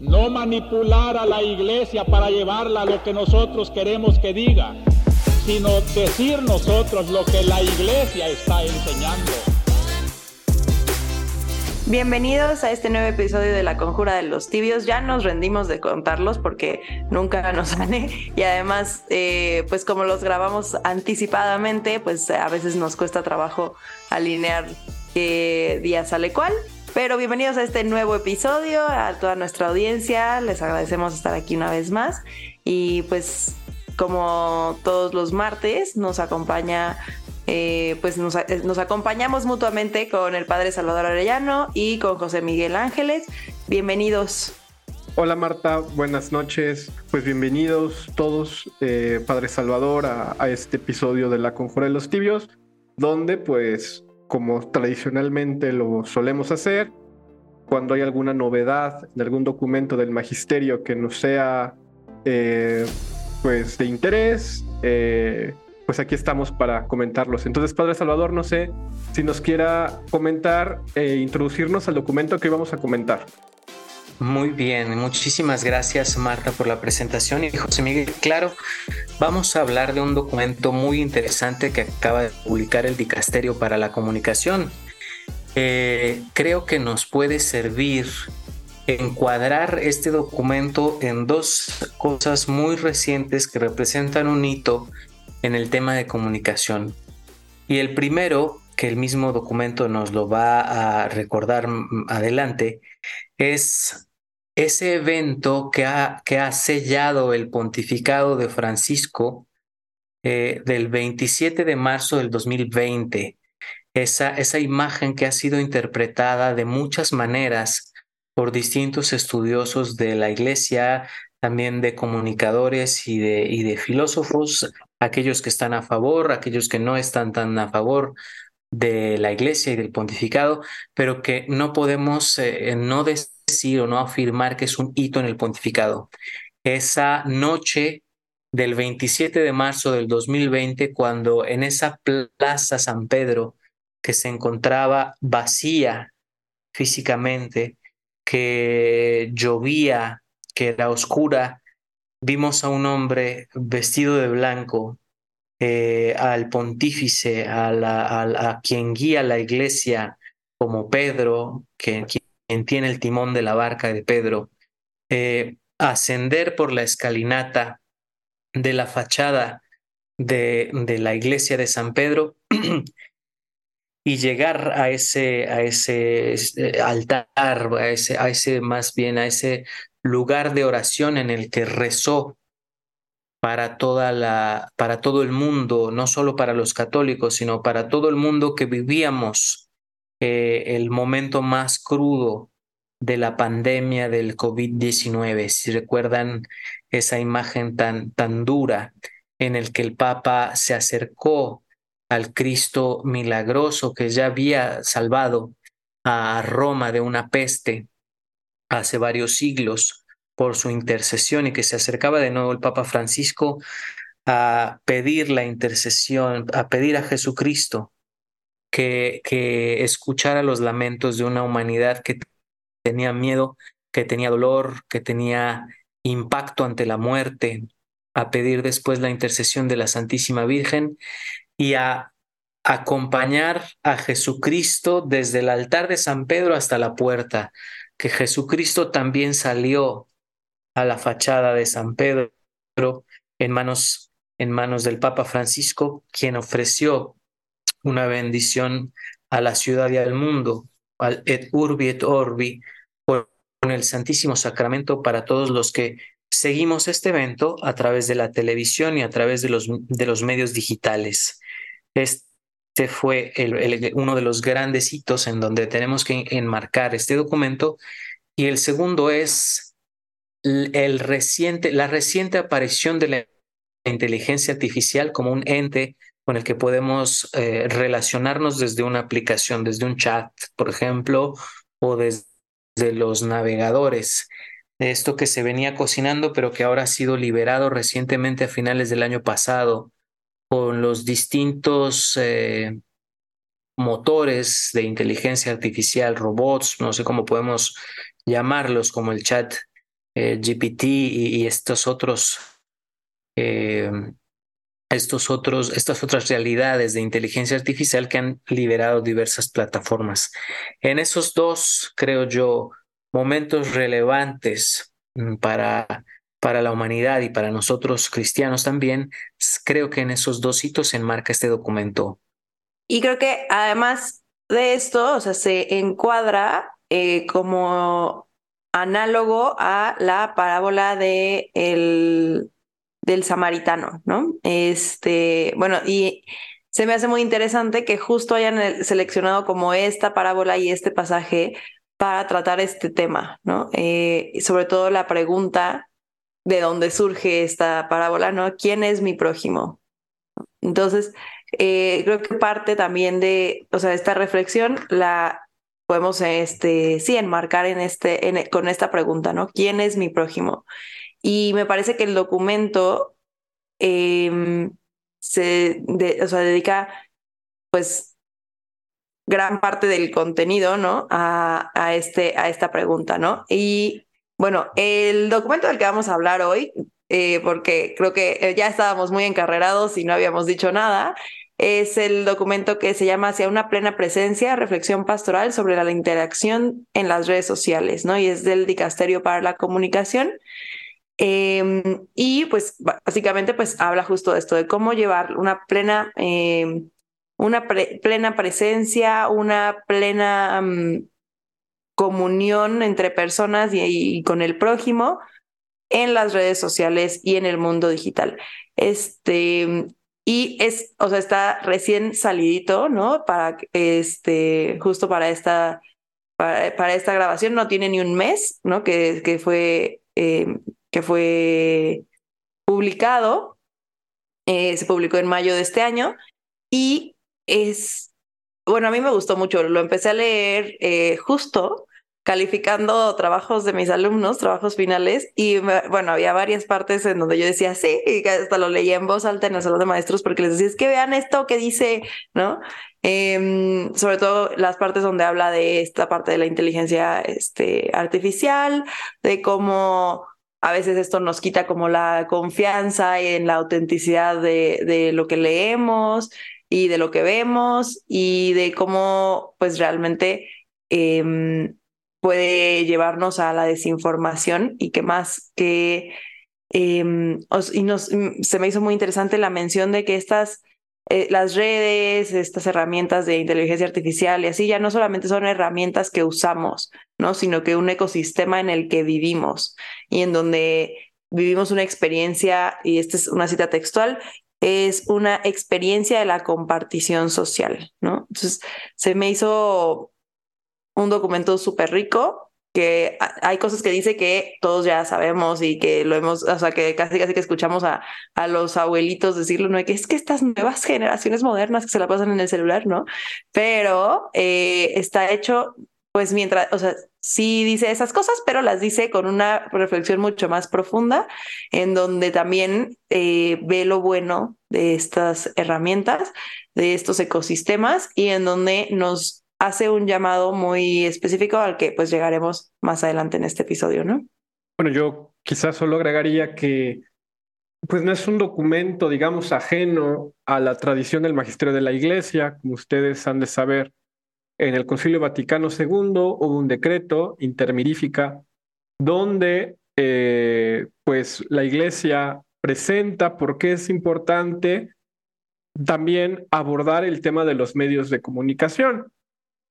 no manipular a la iglesia para llevarla a lo que nosotros queremos que diga, sino decir nosotros lo que la iglesia está enseñando. Bienvenidos a este nuevo episodio de La Conjura de los Tibios. Ya nos rendimos de contarlos porque nunca nos sale y además, eh, pues como los grabamos anticipadamente, pues a veces nos cuesta trabajo alinear qué día sale cuál. Pero bienvenidos a este nuevo episodio, a toda nuestra audiencia. Les agradecemos estar aquí una vez más. Y pues como todos los martes nos acompaña eh, pues nos, acompañamos mutuamente con el padre Salvador Arellano y con José Miguel Ángeles. Bienvenidos. Hola Marta, buenas noches. Pues bienvenidos todos, eh, Padre Salvador, a, a, este episodio de La Conjura de los Tibios, donde pues como tradicionalmente lo solemos hacer, cuando hay alguna novedad de algún documento del magisterio que nos sea eh, pues de interés, eh, pues aquí estamos para comentarlos. Entonces, Padre Salvador, no sé si nos quiera comentar e introducirnos al documento que vamos a comentar. Muy bien, muchísimas gracias Marta por la presentación y José Miguel, claro, vamos a hablar de un documento muy interesante que acaba de publicar el Dicasterio para la Comunicación. Creo que nos puede servir encuadrar este documento en dos cosas muy recientes que representan un hito en el tema de comunicación. Y el primero, que el mismo documento nos lo va a recordar adelante, es ese evento que ha, que ha sellado el pontificado de Francisco eh, del 27 de marzo del 2020. Esa, esa imagen que ha sido interpretada de muchas maneras por distintos estudiosos de la iglesia, también de comunicadores y de, y de filósofos aquellos que están a favor, aquellos que no están tan a favor de la iglesia y del pontificado, pero que no podemos eh, no decir o no afirmar que es un hito en el pontificado. Esa noche del 27 de marzo del 2020, cuando en esa plaza San Pedro, que se encontraba vacía físicamente, que llovía, que era oscura, vimos a un hombre vestido de blanco, eh, al pontífice, a, a, quien guía la iglesia como Pedro, quien, tiene el timón de la barca de Pedro, eh, ascender por la escalinata de la fachada de, de la iglesia de San Pedro y llegar a ese, a ese eh, altar, a ese, a ese más bien, a ese lugar de oración en el que rezó para toda la para todo el mundo, no solo para los católicos, sino para todo el mundo que vivíamos eh, el momento más crudo de la pandemia del COVID-19. Si recuerdan esa imagen tan tan dura en el que el Papa se acercó al Cristo milagroso que ya había salvado a Roma de una peste hace varios siglos por su intercesión y que se acercaba de nuevo el Papa Francisco a pedir la intercesión, a pedir a Jesucristo que, que escuchara los lamentos de una humanidad que tenía miedo, que tenía dolor, que tenía impacto ante la muerte, a pedir después la intercesión de la Santísima Virgen y a acompañar a Jesucristo desde el altar de San Pedro hasta la puerta, que Jesucristo también salió a la fachada de San Pedro en manos, en manos del Papa Francisco, quien ofreció una bendición a la ciudad y al mundo, al et urbi et orbi, con el Santísimo Sacramento para todos los que seguimos este evento a través de la televisión y a través de los, de los medios digitales. Este fue uno de los grandes hitos en donde tenemos que enmarcar este documento. Y el segundo es el reciente, la reciente aparición de la inteligencia artificial como un ente con el que podemos eh, relacionarnos desde una aplicación, desde un chat, por ejemplo, o desde los navegadores. Esto que se venía cocinando, pero que ahora ha sido liberado recientemente a finales del año pasado con los distintos eh, motores de inteligencia artificial, robots, no sé cómo podemos llamarlos, como el chat eh, GPT y, estos otros, eh, estos otros, estas otras realidades de inteligencia artificial que han liberado diversas plataformas. En esos dos, creo yo, momentos relevantes mm, para, para la humanidad y para nosotros cristianos también, creo que en esos dos hitos se enmarca este documento. Y creo que además de esto, o sea, se encuadra eh, como análogo a la parábola de el, del samaritano, ¿no? Este, bueno, y se me hace muy interesante que justo hayan seleccionado como esta parábola y este pasaje para tratar este tema, ¿no? Eh, sobre todo la pregunta de dónde surge esta parábola, ¿no? ¿Quién es mi prójimo? Entonces, eh, creo que parte también de, o sea, esta reflexión la podemos, este, sí, enmarcar en este, con esta pregunta, ¿no? ¿Quién es mi prójimo? Y me parece que el documento em, se, o sea, dedica, pues, gran parte del contenido, ¿no? A, a, este, a esta pregunta, ¿no? Y bueno, el documento del que vamos a hablar hoy, eh, porque creo que eh, ya estábamos muy encarrerados y no habíamos dicho nada, es el documento que se llama Hacia una plena presencia, reflexión pastoral sobre la interacción en las redes sociales, ¿no? Y es del Dicasterio para la Comunicación. Em, y pues básicamente pues habla justo de esto, de cómo llevar una plena em, una plena presencia, una plena mm, comunión entre personas y, con el prójimo en las redes sociales y en el mundo digital. Este, y es, o sea, está recién salidito, ¿no? Para, este, justo para esta, para, esta grabación, no tiene ni un mes, ¿no? Que, que fue, em, que fue publicado, eh, se publicó en mayo de este año y es, bueno, a mí me gustó mucho, lo empecé a leer eh, justo calificando trabajos de mis alumnos, trabajos finales, y bueno, había varias partes en donde yo decía, sí, y hasta lo leía en voz alta en el salón de maestros porque les decía, es que vean esto que dice, ¿no? Em, sobre todo las partes donde habla de esta parte de la inteligencia este, artificial, de cómo a veces esto nos quita como la confianza en la autenticidad de, de lo que leemos, y de lo que vemos y de cómo pues realmente em, puede llevarnos a la desinformación y que más que em, y nos, mm, se me hizo muy interesante la mención de que estas eh, las redes, estas herramientas de inteligencia artificial y así ya no solamente son herramientas que usamos, ¿no? sino que un ecosistema en el que vivimos y en donde vivimos una experiencia, y esta es una cita textual, es una experiencia de la compartición social, ¿no? Entonces, se me hizo un documento súper rico que hay cosas que dice que todos ya sabemos y que lo hemos, o sea, que casi casi que escuchamos a, a los abuelitos decirlo, ¿no? Que es que estas nuevas generaciones modernas que se la pasan en el celular, ¿no? Pero eh, está hecho, pues mientras, o sea, sí dice esas cosas, pero las dice con una reflexión mucho más profunda, en donde también eh, ve lo bueno de estas herramientas, de estos ecosistemas, y en donde nos hace un llamado muy específico al que pues llegaremos más adelante en este episodio, ¿no? Bueno, yo quizás solo agregaría que pues no es un documento, digamos, ajeno a la tradición del magisterio de la Iglesia, como ustedes han de saber en el Concilio Vaticano II hubo un decreto intermirífica donde eh, pues la Iglesia presenta por qué es importante también abordar el tema de los medios de comunicación.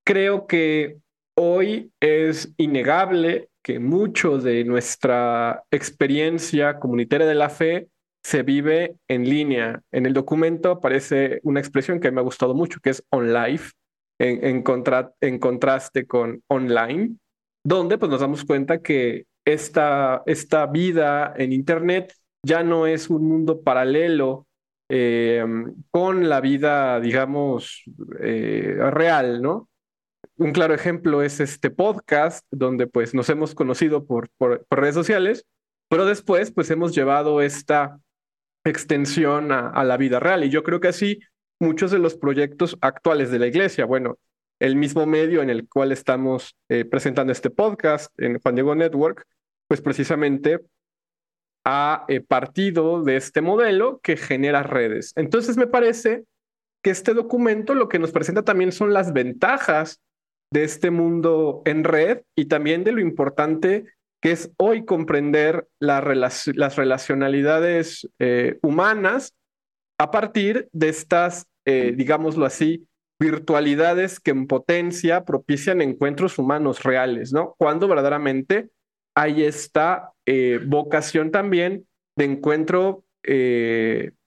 Creo que hoy es innegable que mucho de nuestra experiencia comunitaria de la fe se vive en línea. En el documento aparece una expresión que me ha gustado mucho, que es on life, en, contraste con online, donde pues nos damos cuenta que esta, esta vida en Internet ya no es un mundo paralelo eh, con la vida, digamos, eh, real, ¿no? Un claro ejemplo es este podcast, donde pues nos hemos conocido por, por, redes sociales, pero después pues hemos llevado esta extensión a, la vida real. Y yo creo que así muchos de los proyectos actuales de la iglesia. Bueno, el mismo medio en el cual estamos eh, presentando este podcast, en Juan Diego Network, pues precisamente ha eh, partido de este modelo que genera redes. Entonces me parece que este documento lo que nos presenta también son las ventajas de este mundo en red y también de lo importante que es hoy comprender las relacionalidades eh, humanas a partir de estas, eh, digámoslo así, virtualidades que en potencia propician encuentros humanos reales, ¿no? Cuando verdaderamente hay esta eh, vocación también de encuentro,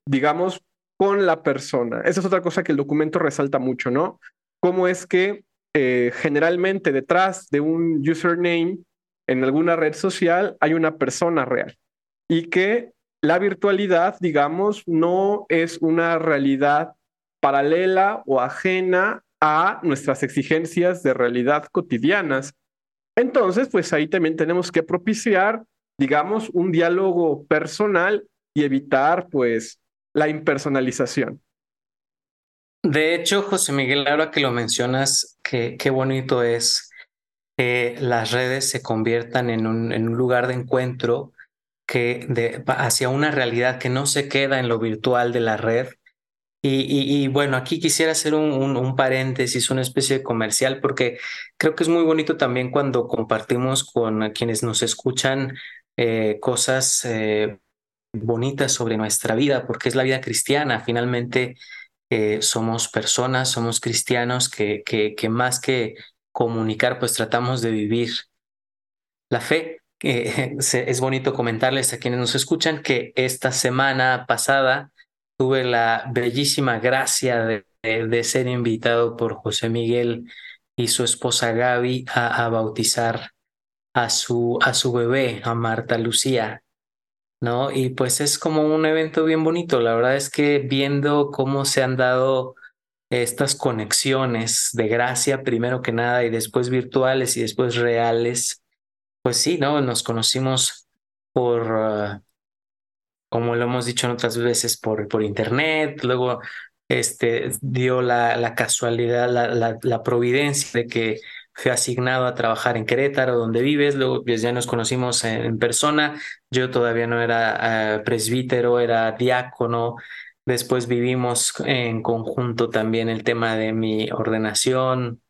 digamos, con la persona. Esa es otra cosa que el documento resalta mucho, ¿no? Cómo es que generalmente detrás de un username en alguna red social hay una persona real y que la virtualidad, digamos, no es una realidad paralela o ajena a nuestras exigencias de realidad cotidianas. Entonces, pues ahí también tenemos que propiciar, digamos, un diálogo personal y evitar, pues, la impersonalización. De hecho, José Miguel, ahora que lo mencionas, qué, bonito es que las redes se conviertan en un, un lugar de encuentro que de, hacia una realidad que no se queda en lo virtual de la red. Y, bueno, aquí quisiera hacer un, un, paréntesis, una especie de comercial, porque creo que es muy bonito también cuando compartimos con quienes nos escuchan eh, cosas eh, bonitas sobre nuestra vida, porque es la vida cristiana. Finalmente, somos personas, somos cristianos que, que, que más que comunicar, pues tratamos de vivir la fe. es bonito comentarles a quienes nos escuchan que esta semana pasada tuve la bellísima gracia de, de, ser invitado por José Miguel y su esposa Gaby a, a, bautizar a su, a su bebé, a Marta Lucía. ¿No? Y pues es como un evento bien bonito. La verdad es que viendo cómo se han dado estas conexiones de gracia primero que nada y después virtuales y después reales, pues sí, ¿no? Nos conocimos por, uh, como lo hemos dicho en otras veces, por, por internet, luego este, dio la, la casualidad, la, la, la, providencia de que fui asignado a trabajar en Querétaro, donde vives, luego pues, ya nos conocimos en, persona, yo todavía no era uh, presbítero, era diácono, Después vivimos en conjunto también el tema de mi ordenación.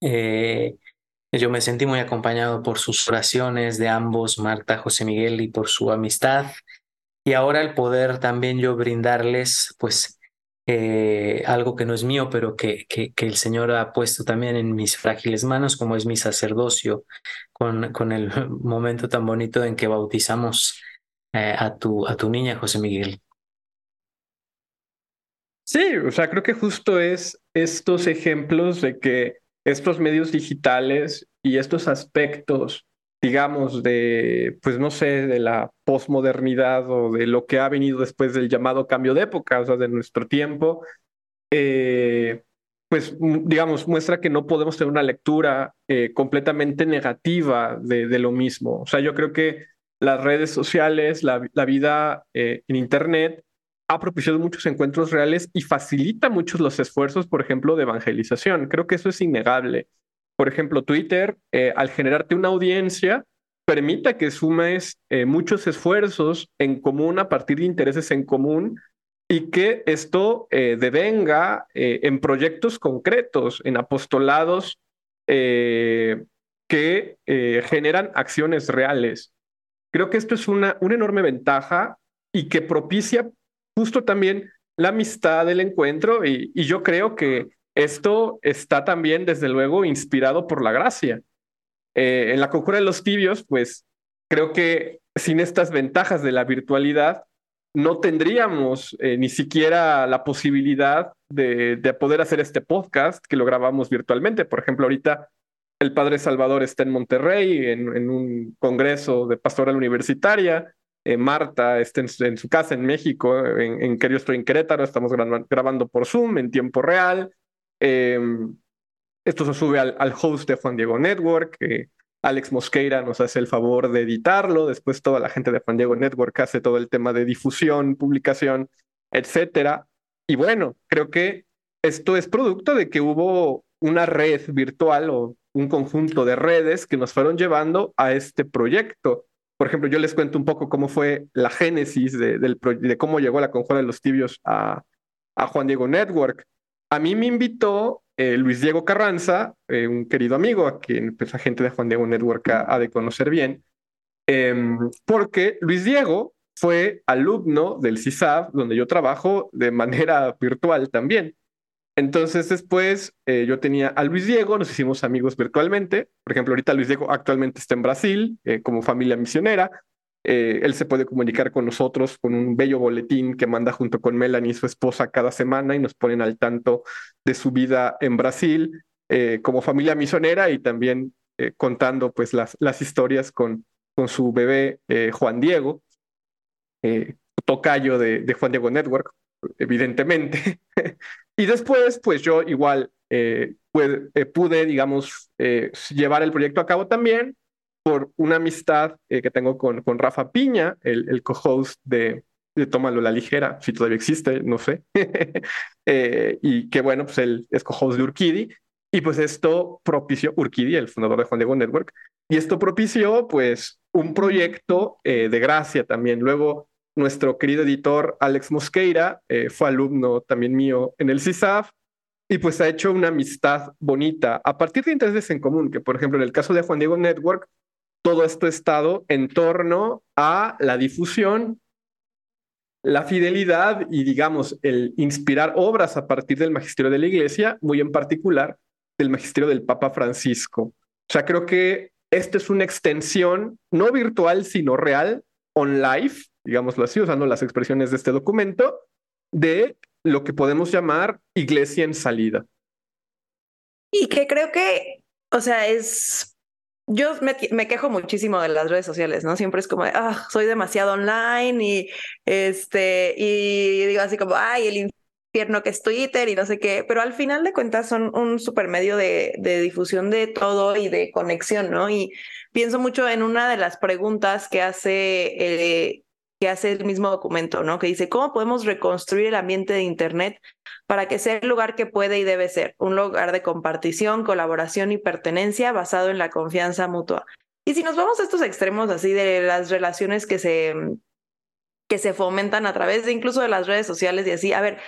Eh, yo me sentí muy acompañado por sus oraciones de ambos, Marta, José Miguel, y por su amistad. Y ahora el poder también yo brindarles, pues, eh, algo que no es mío, pero que, que, que, el Señor ha puesto también en mis frágiles manos, como es mi sacerdocio, con, el momento tan bonito en que bautizamos eh, a, tu, a tu niña, José Miguel. Sí, o sea, creo que justo es estos ejemplos de que estos medios digitales y estos aspectos, digamos, de, pues no sé, de la posmodernidad o de lo que ha venido después del llamado cambio de época, o sea, de nuestro tiempo, eh, pues digamos, muestra que no podemos tener una lectura eh, completamente negativa de, lo mismo. O sea, yo creo que las redes sociales, la, vida eh, en Internet, ha propiciado muchos encuentros reales y facilita muchos los esfuerzos, por ejemplo, de evangelización. Creo que eso es innegable. Por ejemplo, Twitter, eh, al generarte una audiencia, permite que sumes muchos esfuerzos en común a partir de intereses en común y que esto eh, devenga eh, en proyectos concretos, en apostolados eh, que generan acciones reales. Creo que esto es una, una enorme ventaja y que propicia justo también la amistad, el encuentro, y, yo creo que esto está también, desde luego, inspirado por la gracia. En la conjura de los tibios, pues creo que sin estas ventajas de la virtualidad, no tendríamos eh, ni siquiera la posibilidad de, de, poder hacer este podcast que lo grabamos virtualmente. Por ejemplo, ahorita el Padre Salvador está en Monterrey, en, en un congreso de pastoral universitaria. Eh, Marta está en su, casa en México, en, que yo estoy en Querétaro, estamos grabando, por Zoom en tiempo real. Eh, esto se sube al, host de Juan Diego Network. Alex Mosqueira nos hace el favor de editarlo. Después toda la gente de Juan Diego Network hace todo el tema de difusión, publicación, etcétera. Y bueno, creo que esto es producto de que hubo una red virtual o un conjunto de redes que nos fueron llevando a este proyecto por ejemplo, yo les cuento un poco cómo fue la génesis de, de cómo llegó la conjura de los tibios a, a Juan Diego Network. A mí me invitó eh, Luis Diego Carranza, eh, un querido amigo a quien pues, la gente de Juan Diego Network ha, de conocer bien, em, porque Luis Diego fue alumno del CISAB, donde yo trabajo de manera virtual también. Entonces después eh, yo tenía a Luis Diego, nos hicimos amigos virtualmente. Por ejemplo, ahorita Luis Diego actualmente está en Brasil como familia misionera. Eh, él se puede comunicar con nosotros con un bello boletín que manda junto con Melanie, su esposa, cada semana y nos ponen al tanto de su vida en Brasil eh, como familia misionera y también eh, contando pues las, las historias con, con su bebé Juan Diego, tocayo de, de, Juan Diego Network, evidentemente. y después pues yo igual pude, pude, digamos, llevar el proyecto a cabo también por una amistad eh, que tengo con, con Rafa Piña, el, el co-host de, de Tómalo la Ligera, si todavía existe, no sé. eh, y que bueno, pues él es co-host de Urquidi. Y pues esto propició, Urquidi, el fundador de Juan Diego Network, y esto propició pues un proyecto eh, de gracia también. Luego nuestro querido editor Alex Mosqueira eh, fue alumno también mío en el CISAF y pues ha hecho una amistad bonita a partir de intereses en común, que por ejemplo en el caso de Juan Diego Network, todo esto ha estado en torno a la difusión, la fidelidad y, digamos, el inspirar obras a partir del magisterio de la Iglesia, muy en particular del magisterio del Papa Francisco. O sea, creo que esta es una extensión no virtual, sino real, on life, digámoslo así, usando las expresiones de este documento, de lo que podemos llamar iglesia en salida. Y que creo que, o sea, es yo me, quejo muchísimo de las redes sociales, ¿no? Siempre es como, ah, soy demasiado online y este, y digo así como, ay, el infierno que es Twitter y no sé qué, pero al final de cuentas son un super medio de, de difusión de todo y de conexión, ¿no? Y pienso mucho en una de las preguntas que hace eh, que hace el mismo documento, ¿no? Que dice, ¿cómo podemos reconstruir el ambiente de Internet para que sea el lugar que puede y debe ser? Un lugar de compartición, colaboración y pertenencia basado en la confianza mutua. Y si nos vamos a estos extremos así de las relaciones que se, que se fomentan a través de incluso de las redes sociales y así, a ver,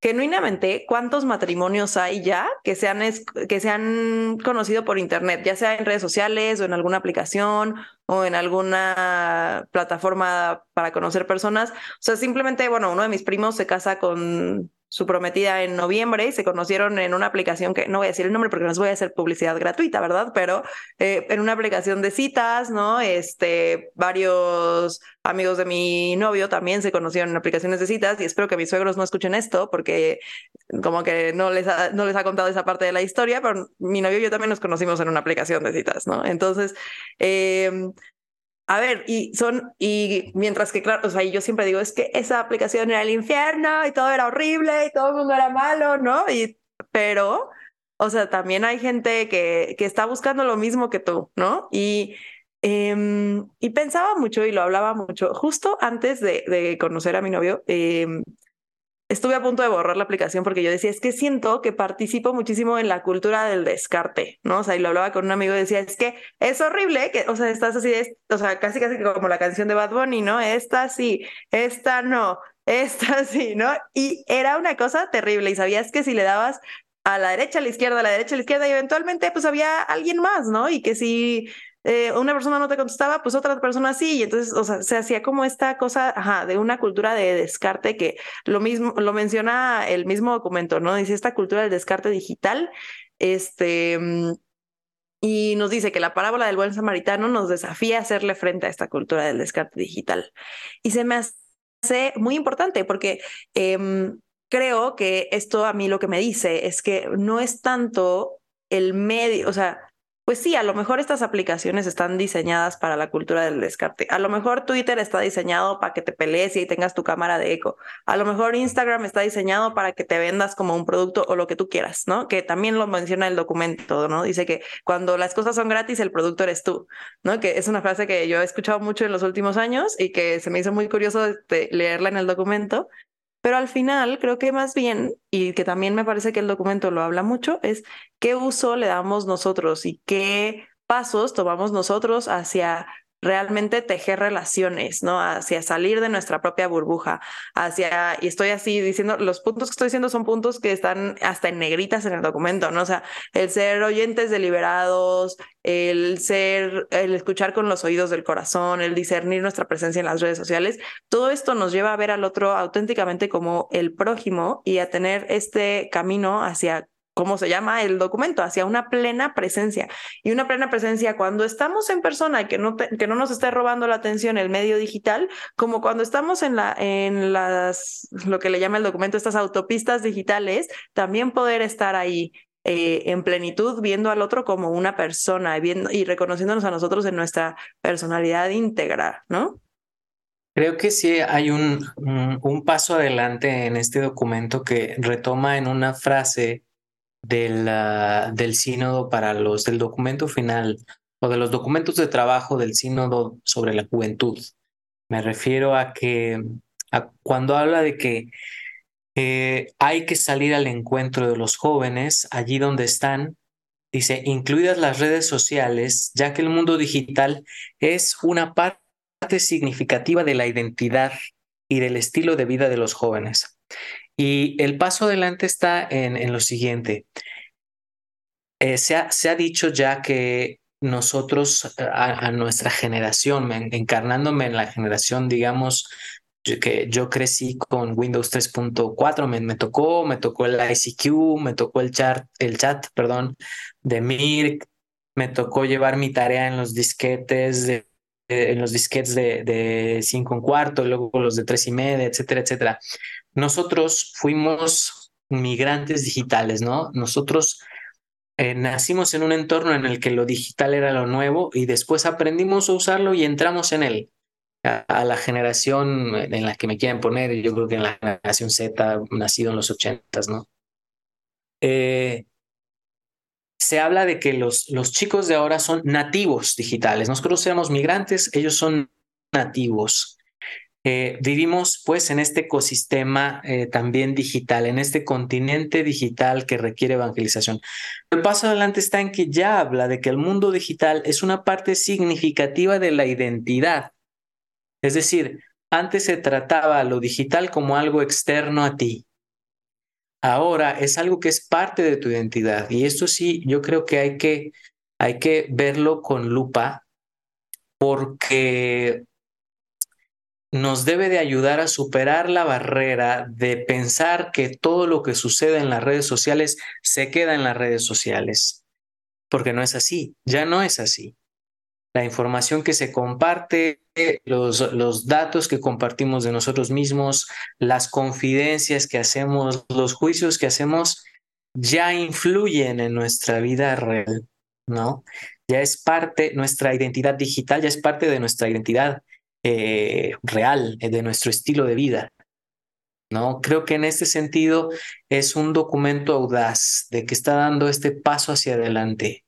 genuinamente, ¿cuántos matrimonios hay ya que se, han, que se han conocido por Internet, ya sea en redes sociales o en alguna aplicación o en alguna plataforma para conocer personas? O sea, simplemente, bueno, uno de mis primos se casa con su prometida en noviembre y se conocieron en una aplicación que no voy a decir el nombre porque no les voy a hacer publicidad gratuita, ¿verdad? Pero eh, en una aplicación de citas, ¿no? Este, varios amigos de mi novio también se conocieron en aplicaciones de citas y espero que mis suegros no escuchen esto porque como que no les ha, no les ha contado esa parte de la historia, pero mi novio y yo también nos conocimos en una aplicación de citas, ¿no? Entonces, eh, a ver, y son, y mientras que, claro, o sea, yo siempre digo, es que esa aplicación era el infierno y todo era horrible y todo el mundo era malo, ¿no? Y, pero, o sea, también hay gente que, que está buscando lo mismo que tú, ¿no? Y, em, y pensaba mucho y lo hablaba mucho, justo antes de, de conocer a mi novio, eh, estuve a punto de borrar la aplicación porque yo decía, es que siento que participo muchísimo en la cultura del descarte, ¿no? O sea, y lo hablaba con un amigo y decía, es que es horrible que, o sea, estás así, o sea, casi casi como la canción de Bad Bunny, ¿no? Esta sí, esta no, esta sí, ¿no? Y era una cosa terrible y sabías que si le dabas a la derecha, a la izquierda, a la derecha, a la izquierda, y eventualmente pues había alguien más, ¿no? Y que si eh, una persona no te contestaba, pues otra persona sí, y entonces, o sea, se hacía como esta cosa, de una cultura de descarte que lo mismo, lo menciona el mismo documento, ¿no? Dice esta cultura del descarte digital, este, mm, y nos dice que la parábola del buen samaritano nos desafía a hacerle frente a esta cultura del descarte digital. Y se me hace muy importante porque em, creo que esto a mí lo que me dice es que no es tanto el medio, o sea, pues sí, a lo mejor estas aplicaciones están diseñadas para la cultura del descarte. A lo mejor Twitter está diseñado para que te pelees y tengas tu cámara de eco. A lo mejor Instagram está diseñado para que te vendas como un producto o lo que tú quieras, ¿no? Que también lo menciona el documento, ¿no? Dice que cuando las cosas son gratis, el producto eres tú, ¿no? Que es una frase que yo he escuchado mucho en los últimos años y que se me hizo muy curioso leerla en el documento pero al final creo que más bien, y que también me parece que el documento lo habla mucho, es qué uso le damos nosotros y qué pasos tomamos nosotros hacia realmente tejer relaciones, ¿no? Hacia salir de nuestra propia burbuja, hacia, y estoy así diciendo, los puntos que estoy diciendo son puntos que están hasta en negritas en el documento, ¿no? O sea, el ser oyentes deliberados, el ser, el escuchar con los oídos del corazón, el discernir nuestra presencia en las redes sociales, todo esto nos lleva a ver al otro auténticamente como el prójimo y a tener este camino hacia ¿cómo se llama el documento? Hacia una plena presencia. Y una plena presencia cuando estamos en persona, que no, que no nos esté robando la atención el medio digital, como cuando estamos en, la, en las, lo que le llama el documento, estas autopistas digitales, también poder estar ahí. Eh, en plenitud, viendo al otro como una persona viendo, y reconociéndonos a nosotros en nuestra personalidad íntegra, ¿no? Creo que sí hay un, un paso adelante en este documento que retoma en una frase del, del sínodo para los del documento final o de los documentos de trabajo del sínodo sobre la juventud. Me refiero a que cuando habla de que eh, hay que salir al encuentro de los jóvenes allí donde están, dice, incluidas las redes sociales, ya que el mundo digital es una parte significativa de la identidad y del estilo de vida de los jóvenes. Y el paso adelante está en, en lo siguiente. Eh, se, ha, se, ha, dicho ya que nosotros, a, a, nuestra generación, encarnándome en la generación, digamos, que yo crecí con Windows 3.4, me, me, tocó, me tocó el ICQ, me tocó el chat, el chat, perdón, de Mirk, me tocó llevar mi tarea en los disquetes de en los disquetes de, de cinco cuarto, luego los de tres y media, etcétera, etcétera nosotros fuimos migrantes digitales, ¿no? Nosotros eh, nacimos en un entorno en el que lo digital era lo nuevo y después aprendimos a usarlo y entramos en él. A, la generación en la que me quieren poner, yo creo que en la generación Z, nacido en los ochentas, ¿no? Eh, se habla de que los, los chicos de ahora son nativos digitales. Nosotros éramos migrantes, ellos son nativos. Eh, vivimos pues en este ecosistema eh, también digital, en este continente digital que requiere evangelización. El paso adelante está en que ya habla de que el mundo digital es una parte significativa de la identidad. Es decir, antes se trataba lo digital como algo externo a ti. Ahora es algo que es parte de tu identidad. Y esto sí, yo creo que hay que, hay que verlo con lupa porque nos debe de ayudar a superar la barrera de pensar que todo lo que sucede en las redes sociales se queda en las redes sociales. Porque no es así, ya no es así. La información que se comparte, los, los datos que compartimos de nosotros mismos, las confidencias que hacemos, los juicios que hacemos, ya influyen en nuestra vida real, ¿no? Ya es parte, nuestra identidad digital ya es parte de nuestra identidad eh, real eh, de nuestro estilo de vida. ¿no? Creo que en este sentido es un documento audaz de que está dando este paso hacia adelante.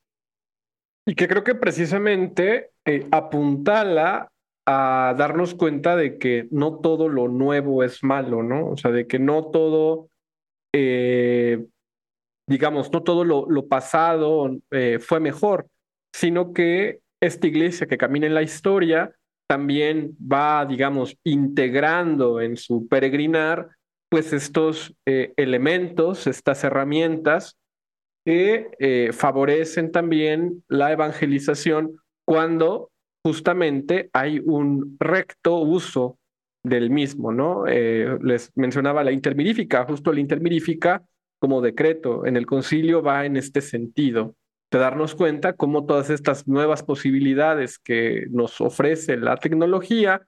Y que creo que precisamente eh, apuntala a darnos cuenta de que no todo lo nuevo es malo, ¿no? O sea, de que no todo, digamos, no todo lo, pasado fue mejor, sino que esta iglesia que camina en la historia también va, digamos, integrando en su peregrinar, pues estos eh, elementos, estas herramientas que eh, favorecen también la evangelización cuando justamente hay un recto uso del mismo, ¿no? Eh, les mencionaba la intermirífica, justo la intermirífica como decreto en el concilio va en este sentido de darnos cuenta cómo todas estas nuevas posibilidades que nos ofrece la tecnología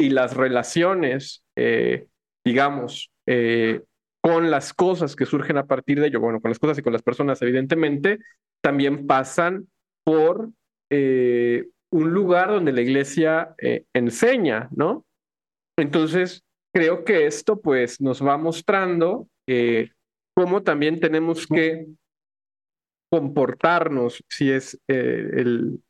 y las relaciones, eh, digamos, eh, con las cosas que surgen a partir de ello, bueno, con las cosas y con las personas, evidentemente, también pasan por eh, un lugar donde la iglesia enseña, ¿no? Entonces, creo que esto pues nos va mostrando cómo también tenemos que comportarnos, si es eh, el,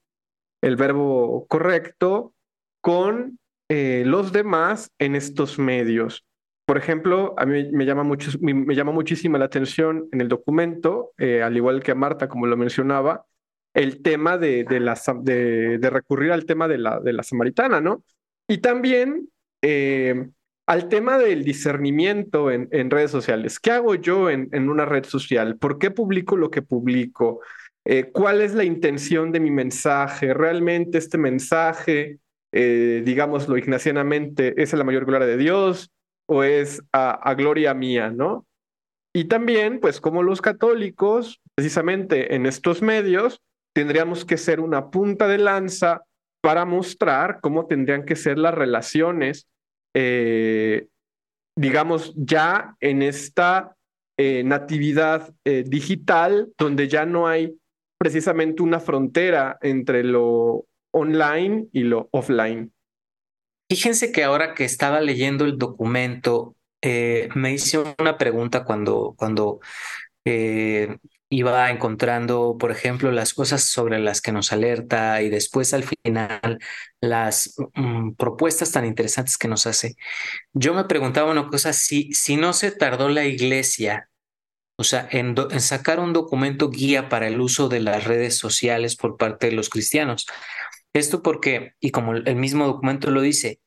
el, verbo correcto, con eh, los demás en estos medios. Por ejemplo, a mí me llama, mucho, me llama muchísima la atención en el documento, eh, al igual que a Marta, como lo mencionaba, el tema de, de, la, de, de, recurrir al tema de la, de la samaritana, ¿no? Y también al tema del discernimiento en, redes sociales. ¿Qué hago yo en, en, una red social? ¿Por qué publico lo que publico? Eh, ¿Cuál es la intención de mi mensaje? ¿Realmente este mensaje, eh, digámoslo ignacianamente, es a la mayor gloria de Dios o es a, a gloria mía, ¿no? Y también, pues como los católicos, precisamente en estos medios, tendríamos que ser una punta de lanza para mostrar cómo tendrían que ser las relaciones, eh, digamos, ya en esta eh, natividad eh, digital, donde ya no hay precisamente una frontera entre lo online y lo offline. Fíjense que ahora que estaba leyendo el documento, me hice una pregunta cuando, cuando iba encontrando, por ejemplo, las cosas sobre las que nos alerta y después al final las mm, propuestas tan interesantes que nos hace. Yo me preguntaba una cosa, si, si no se tardó la iglesia, o sea, en, en sacar un documento guía para el uso de las redes sociales por parte de los cristianos. Esto porque, y como el mismo documento lo dice,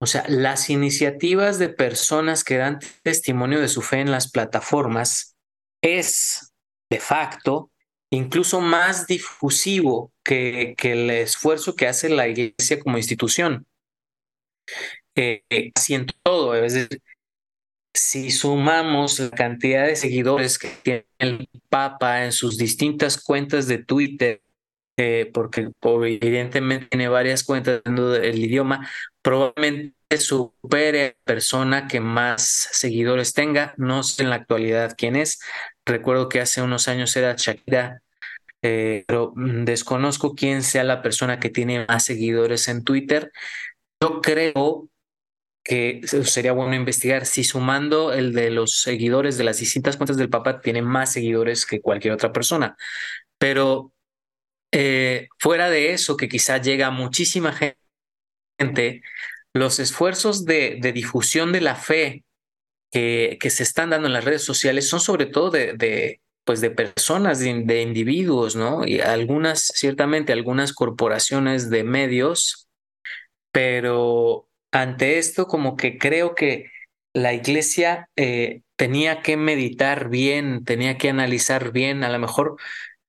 o sea, las iniciativas de personas que dan testimonio de su fe en las plataformas es de facto, incluso más difusivo que, que el esfuerzo que hace la iglesia como institución. Eh, así en todo, es decir, si sumamos la cantidad de seguidores que tiene el Papa en sus distintas cuentas de Twitter, eh, porque evidentemente tiene varias cuentas del idioma, probablemente supere a la persona que más seguidores tenga. No sé en la actualidad quién es, Recuerdo que hace unos años era Shakira, eh, pero mm, desconozco quién sea la persona que tiene más seguidores en Twitter. Yo creo que sería bueno investigar si sumando el de los seguidores de las distintas cuentas del Papa tiene más seguidores que cualquier otra persona. Pero eh, fuera de eso, que quizá llega muchísima gente, los esfuerzos de difusión de la fe que, se están dando en las redes sociales son sobre todo de, de pues de personas, de, individuos, ¿no? Y algunas, ciertamente, algunas corporaciones de medios, pero ante esto como que creo que la iglesia eh, tenía que meditar bien, tenía que analizar bien, a lo mejor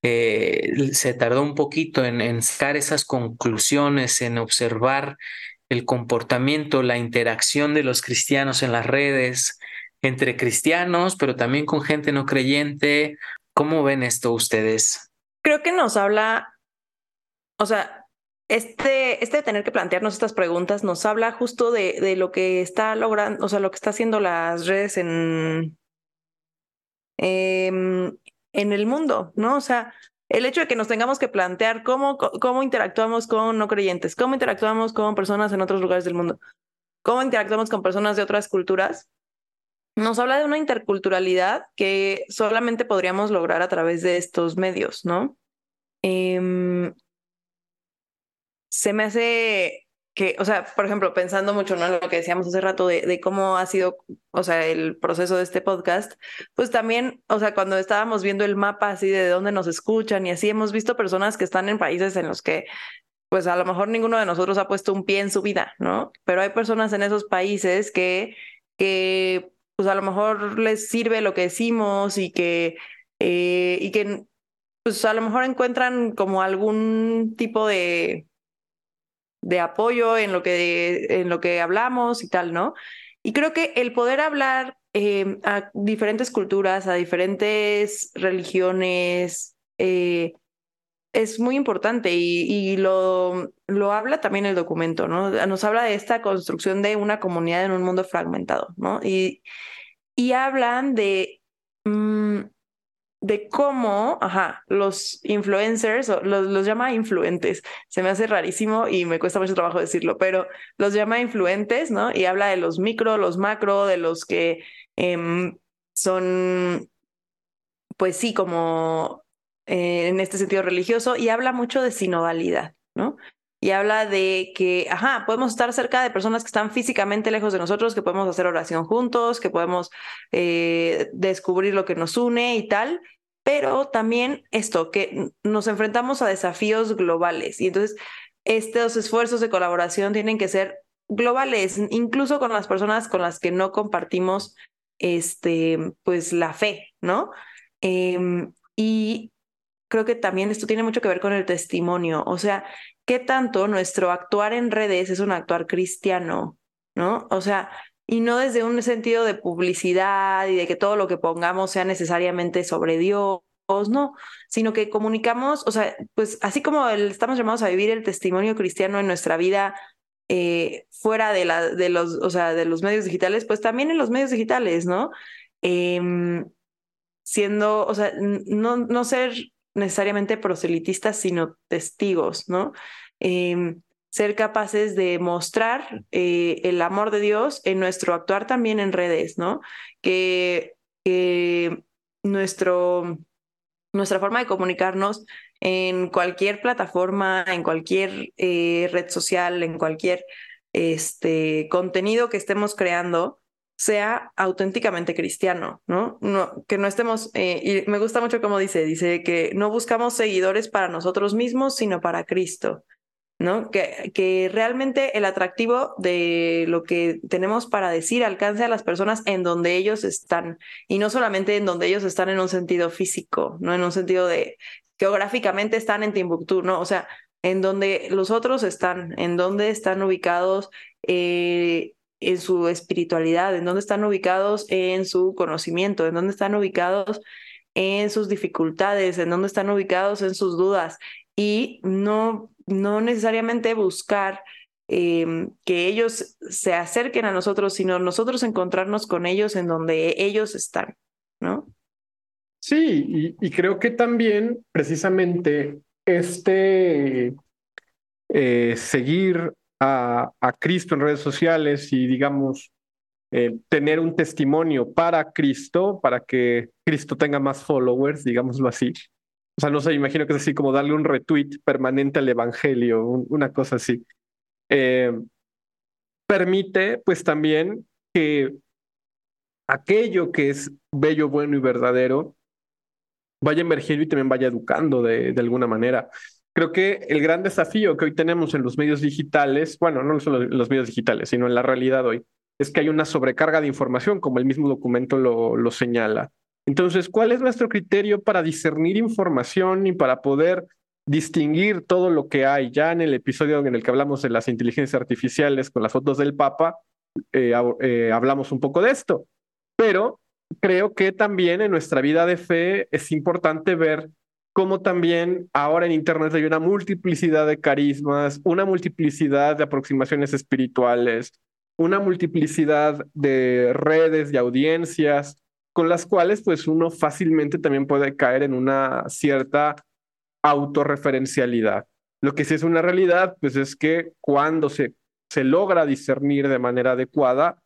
eh, se tardó un poquito en, en sacar esas conclusiones, en observar el comportamiento, la interacción de los cristianos en las redes, entre cristianos, pero también con gente no creyente. ¿Cómo ven esto ustedes? Creo que nos habla, o sea, este, este de tener que plantearnos estas preguntas nos habla justo de, de lo que está logrando, o sea, lo que está haciendo las redes en, em, en el mundo, ¿no? O sea, el hecho de que nos tengamos que plantear cómo, cómo interactuamos con no creyentes, cómo interactuamos con personas en otros lugares del mundo, cómo interactuamos con personas de otras culturas, nos habla de una interculturalidad que solamente podríamos lograr a través de estos medios, ¿no? Em, se me hace que, o sea, por ejemplo, pensando mucho en lo que decíamos hace rato de, de, cómo ha sido, o sea, el proceso de este podcast, pues también, o sea, cuando estábamos viendo el mapa así de dónde nos escuchan y así, hemos visto personas que están en países en los que, pues a lo mejor ninguno de nosotros ha puesto un pie en su vida, ¿no? Pero hay personas en esos países que, que pues a lo mejor les sirve lo que decimos y que, eh, y que pues a lo mejor encuentran como algún tipo de, de apoyo en lo, que, en lo que hablamos y tal, ¿no? Y creo que el poder hablar eh, a diferentes culturas, a diferentes religiones, eh, es muy importante y, lo, lo, habla también el documento, ¿no? Nos habla de esta construcción de una comunidad en un mundo fragmentado, ¿no? Y, y hablan de, mm, de cómo, ajá, los influencers, los, los llama influentes, se me hace rarísimo y me cuesta mucho trabajo decirlo, pero los llama influentes, ¿no? Y habla de los micro, los macro, de los que em, son, pues sí, como eh, en este sentido religioso y habla mucho de sinodalidad, ¿no? Y habla de que, ajá, podemos estar cerca de personas que están físicamente lejos de nosotros, que podemos hacer oración juntos, que podemos eh, descubrir lo que nos une y tal, pero también esto, que nos enfrentamos a desafíos globales y entonces estos esfuerzos de colaboración tienen que ser globales, incluso con las personas con las que no compartimos este, pues la fe, ¿no? Em, y creo que también esto tiene mucho que ver con el testimonio, o sea, qué tanto nuestro actuar en redes es un actuar cristiano, ¿no? O sea, y no desde un sentido de publicidad y de que todo lo que pongamos sea necesariamente sobre Dios, no, sino que comunicamos, o sea, pues así como estamos llamados a vivir el testimonio cristiano en nuestra vida eh, fuera de, la, de, los, o sea, de los medios digitales, pues también en los medios digitales, ¿no? Em, siendo, o sea, no, no ser necesariamente proselitistas, sino testigos, ¿no? Em, ser capaces de mostrar eh, el amor de Dios en nuestro actuar también en redes, ¿no? Que nuestro, nuestra forma de comunicarnos en cualquier plataforma, en cualquier eh, red social, en cualquier este, contenido que estemos creando, sea auténticamente cristiano, ¿no? no que no estemos, eh, y me gusta mucho como dice, dice que no buscamos seguidores para nosotros mismos, sino para Cristo. ¿no? Que, que realmente el atractivo de lo que tenemos para decir alcance a las personas en donde ellos están y no solamente en donde ellos están en un sentido físico, no en un sentido de geográficamente están en Timbuktu, ¿no? O sea, en donde los otros están, en donde están ubicados eh, en su espiritualidad, en donde están ubicados en su conocimiento, en donde están ubicados en sus dificultades, en donde están ubicados en sus dudas y no, no necesariamente buscar em, que ellos se acerquen a nosotros, sino nosotros encontrarnos con ellos en donde ellos están, ¿no? Sí, y, creo que también precisamente este eh, seguir a, Cristo en redes sociales y digamos eh, tener un testimonio para Cristo, para que Cristo tenga más followers, digámoslo así. O sea, no sé, imagino que es así como darle un retweet permanente al Evangelio, una cosa así. Eh, permite pues también que aquello que es bello, bueno y verdadero vaya emergiendo y también vaya educando de, de alguna manera. Creo que el gran desafío que hoy tenemos en los medios digitales, bueno, no solo en los medios digitales, sino en la realidad hoy, es que hay una sobrecarga de información, como el mismo documento lo, lo señala. Entonces, ¿cuál es nuestro criterio para discernir información y para poder distinguir todo lo que hay? Ya en el episodio en el que hablamos de las inteligencias artificiales con las fotos del Papa, eh, eh, hablamos un poco de esto. Pero creo que también en nuestra vida de fe es importante ver cómo también ahora en Internet hay una multiplicidad de carismas, una multiplicidad de aproximaciones espirituales, una multiplicidad de redes y audiencias con las cuales pues uno fácilmente también puede caer en una cierta autorreferencialidad. Lo que sí es una realidad pues es que cuando se, se logra discernir de manera adecuada,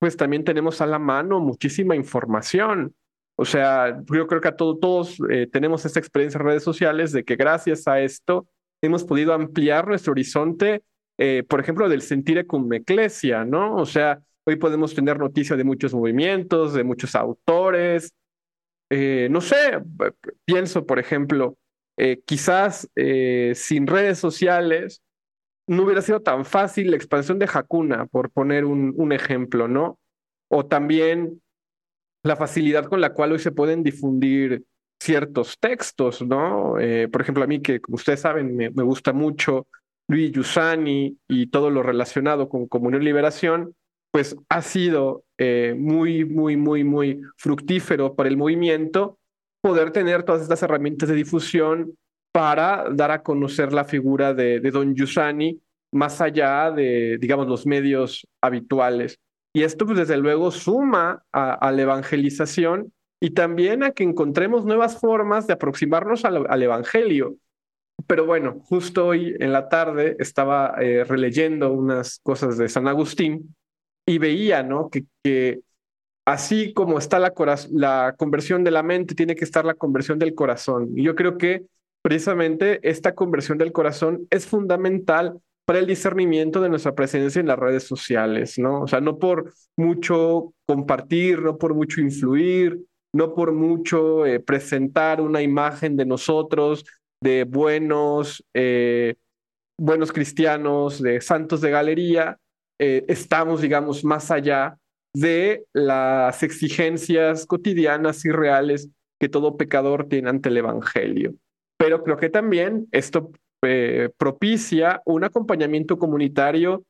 pues también tenemos a la mano muchísima información. O sea, yo creo que a todos eh, tenemos esta experiencia en redes sociales de que gracias a esto hemos podido ampliar nuestro horizonte, eh, por ejemplo, del sentir cum ecclesia, ¿no? O sea, hoy podemos tener noticias de muchos movimientos, de muchos autores. Eh, no sé, pienso, por ejemplo, quizás sin redes sociales no hubiera sido tan fácil la expansión de Hakuna, por poner un ejemplo, ¿no? O también la facilidad con la cual hoy se pueden difundir ciertos textos, ¿no? Eh, por ejemplo, a mí que, como ustedes saben, me, gusta mucho Luis Yusani y todo lo relacionado con Comunión y Liberación, pues ha sido eh, muy, muy, muy, muy fructífero para el movimiento poder tener todas estas herramientas de difusión para dar a conocer la figura de, Don Yusani más allá de, digamos, los medios habituales. Y esto, pues, desde luego, suma a, la evangelización y también a que encontremos nuevas formas de aproximarnos al, Evangelio. Pero bueno, justo hoy en la tarde estaba eh, releyendo unas cosas de San Agustín y veía, ¿no? Que, así como está la, la conversión de la mente, tiene que estar la conversión del corazón. Y yo creo que precisamente esta conversión del corazón es fundamental para el discernimiento de nuestra presencia en las redes sociales, ¿no? O sea, no por mucho compartir, no por mucho influir, no por mucho eh, presentar una imagen de nosotros, de buenos, eh, buenos cristianos, de santos de galería, eh, estamos, digamos, más allá de las exigencias cotidianas y reales que todo pecador tiene ante el Evangelio. Pero creo que también esto propicia un acompañamiento comunitario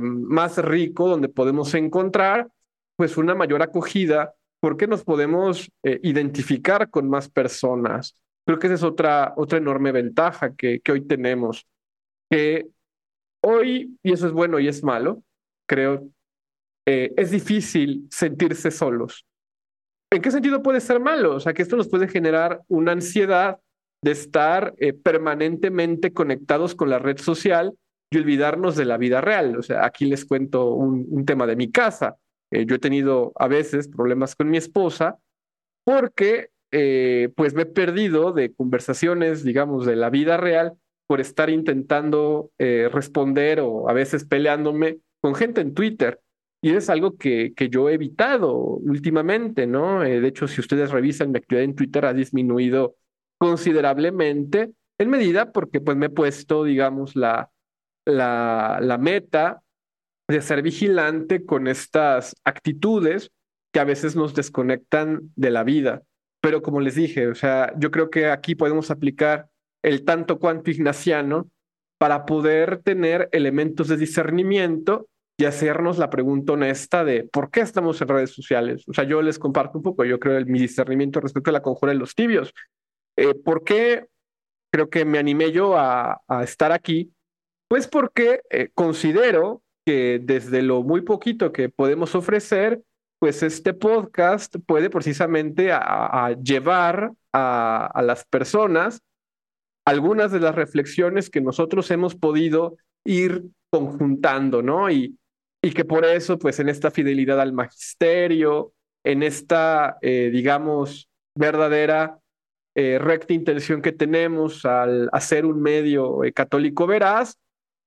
más rico donde podemos encontrar pues una mayor acogida porque nos podemos eh, identificar con más personas. Creo que esa es otra, otra enorme ventaja que, que hoy tenemos, que hoy, y eso es bueno y es malo, creo, eh, es difícil sentirse solos. ¿En qué sentido puede ser malo? O sea, que esto nos puede generar una ansiedad de estar eh, permanentemente conectados con la red social y olvidarnos de la vida real. O sea, aquí les cuento un, tema de mi casa. Eh, yo he tenido a veces problemas con mi esposa porque eh, pues me he perdido de conversaciones, digamos, de la vida real por estar intentando responder o a veces peleándome con gente en Twitter. Y es algo que, que yo he evitado últimamente, ¿no? de hecho, si ustedes revisan, mi actividad en Twitter ha disminuido considerablemente en medida porque pues me he puesto, digamos, la, la, la meta de ser vigilante con estas actitudes que a veces nos desconectan de la vida. Pero como les dije, o sea, yo creo que aquí podemos aplicar el tanto cuanto ignaciano para poder tener elementos de discernimiento y hacernos la pregunta honesta de por qué estamos en redes sociales. O sea, yo les comparto un poco, yo creo, mi discernimiento respecto a la conjura de los tibios. Eh, ¿Por qué creo que me animé yo a, estar aquí? Pues porque eh, considero que desde lo muy poquito que podemos ofrecer, pues este podcast puede precisamente a, llevar a, las personas algunas de las reflexiones que nosotros hemos podido ir conjuntando, ¿no? Y, y que por eso, pues en esta fidelidad al magisterio, en esta, eh, digamos, verdadera eh, recta intención que tenemos al hacer un medio eh, católico veraz,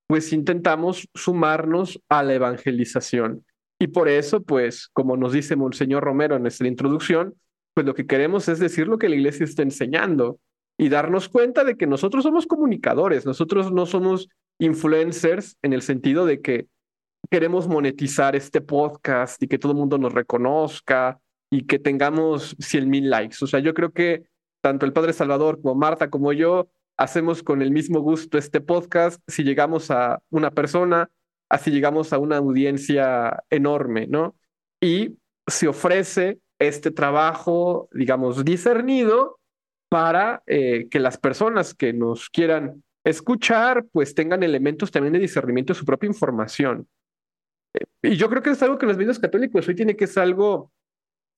pues intentamos sumarnos a la evangelización. Y por eso, pues, como nos dice Monseñor Romero en nuestra introducción, pues lo que queremos es decir lo que la iglesia está enseñando y darnos cuenta de que nosotros somos comunicadores, nosotros no somos influencers en el sentido de que queremos monetizar este podcast y que todo el mundo nos reconozca y que tengamos 100 mil likes. O sea, yo creo que tanto el Padre Salvador como Marta como yo hacemos con el mismo gusto este podcast si llegamos a una persona, así llegamos a una audiencia enorme, ¿no? Y se ofrece este trabajo, digamos, discernido para eh, que las personas que nos quieran escuchar, pues tengan elementos también de discernimiento de su propia información. Eh, y yo creo que es algo que los medios católicos hoy tiene que ser algo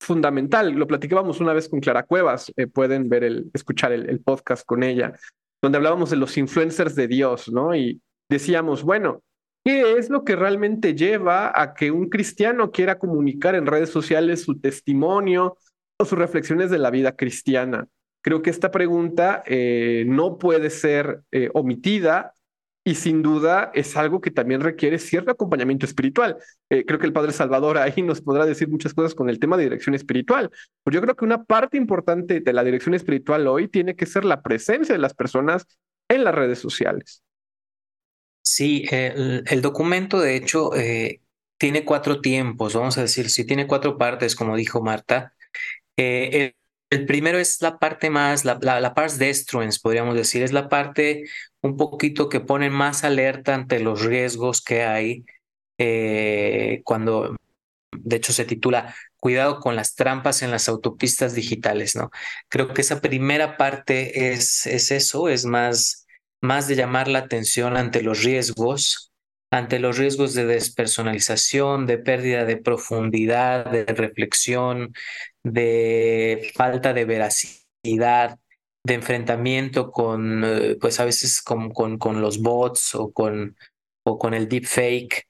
fundamental. Lo platicábamos una vez con Clara Cuevas, eh, pueden ver el, escuchar el, podcast con ella donde hablábamos de los influencers de Dios, ¿no? Y decíamos, bueno, ¿qué es lo que realmente lleva a que un cristiano quiera comunicar en redes sociales su testimonio o sus reflexiones de la vida cristiana? Creo que esta pregunta eh, no puede ser eh, omitida y sin duda es algo que también requiere cierto acompañamiento espiritual. Eh, creo que el Padre Salvador ahí nos podrá decir muchas cosas con el tema de dirección espiritual. Pero yo creo que una parte importante de la dirección espiritual hoy tiene que ser la presencia de las personas en las redes sociales. Sí, el, documento de hecho eh, tiene cuatro tiempos, vamos a decir, sí tiene cuatro partes, como dijo Marta. Eh, el primero es la parte más, la, la, la pars destruens, podríamos decir, es la parte un poquito que pone más alerta ante los riesgos que hay eh, cuando, de hecho, se titula Cuidado con las trampas en las autopistas digitales, ¿no? Creo que esa primera parte es, es eso, es más, más de llamar la atención ante los riesgos, ante los riesgos de despersonalización, de pérdida de profundidad, de reflexión, de falta de veracidad, de enfrentamiento con, eh, pues a veces con, con, con, los bots o con, o con el deepfake.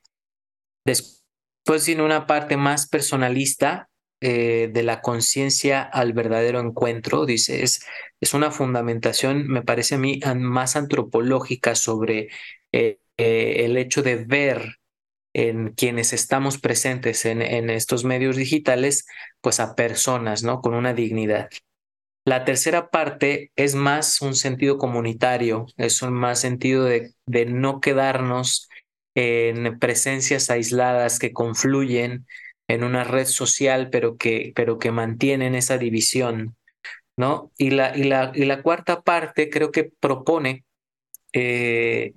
Después tiene una parte más personalista eh, de la conciencia al verdadero encuentro, dice, es, una fundamentación, me parece a mí, más antropológica sobre eh, el hecho de ver en quienes estamos presentes en, en estos medios digitales, pues a personas, ¿no? Con una dignidad. La tercera parte es más un sentido comunitario, es un más sentido de, de no quedarnos en presencias aisladas que confluyen en una red social, pero que, pero que mantienen esa división, ¿no? Y la, y la, y la cuarta parte creo que propone eh,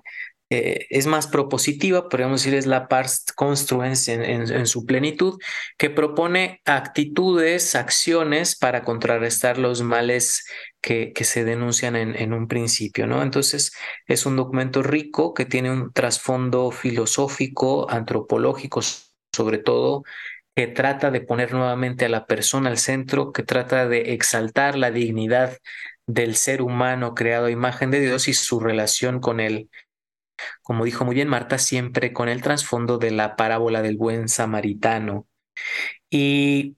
eh, es más propositiva, podríamos decir, es la pars construens en, su plenitud, que propone actitudes, acciones para contrarrestar los males que, se denuncian en, en, un principio, ¿no? Entonces, es un documento rico que tiene un trasfondo filosófico, antropológico, sobre todo, que trata de poner nuevamente a la persona al centro, que trata de exaltar la dignidad del ser humano creado a imagen de Dios y su relación con él como dijo muy bien Marta, siempre con el trasfondo de la parábola del buen samaritano. Y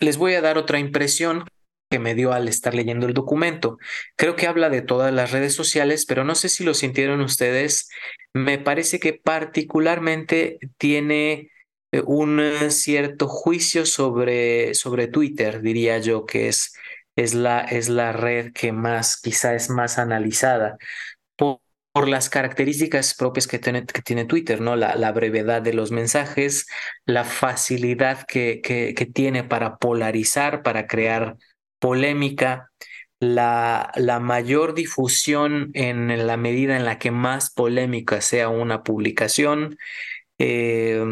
les voy a dar otra impresión que me dio al estar leyendo el documento. Creo que habla de todas las redes sociales, pero no sé si lo sintieron ustedes. Me parece que particularmente tiene eh, un cierto juicio sobre, sobre Twitter, diría yo, que es, es, la, es la red que más, quizá es más analizada las características propias que tiene, que tiene Twitter, ¿no? La, brevedad de los mensajes, la facilidad que, que, tiene para polarizar, para crear polémica, la, la mayor difusión en la medida en la que más polémica sea una publicación, eh,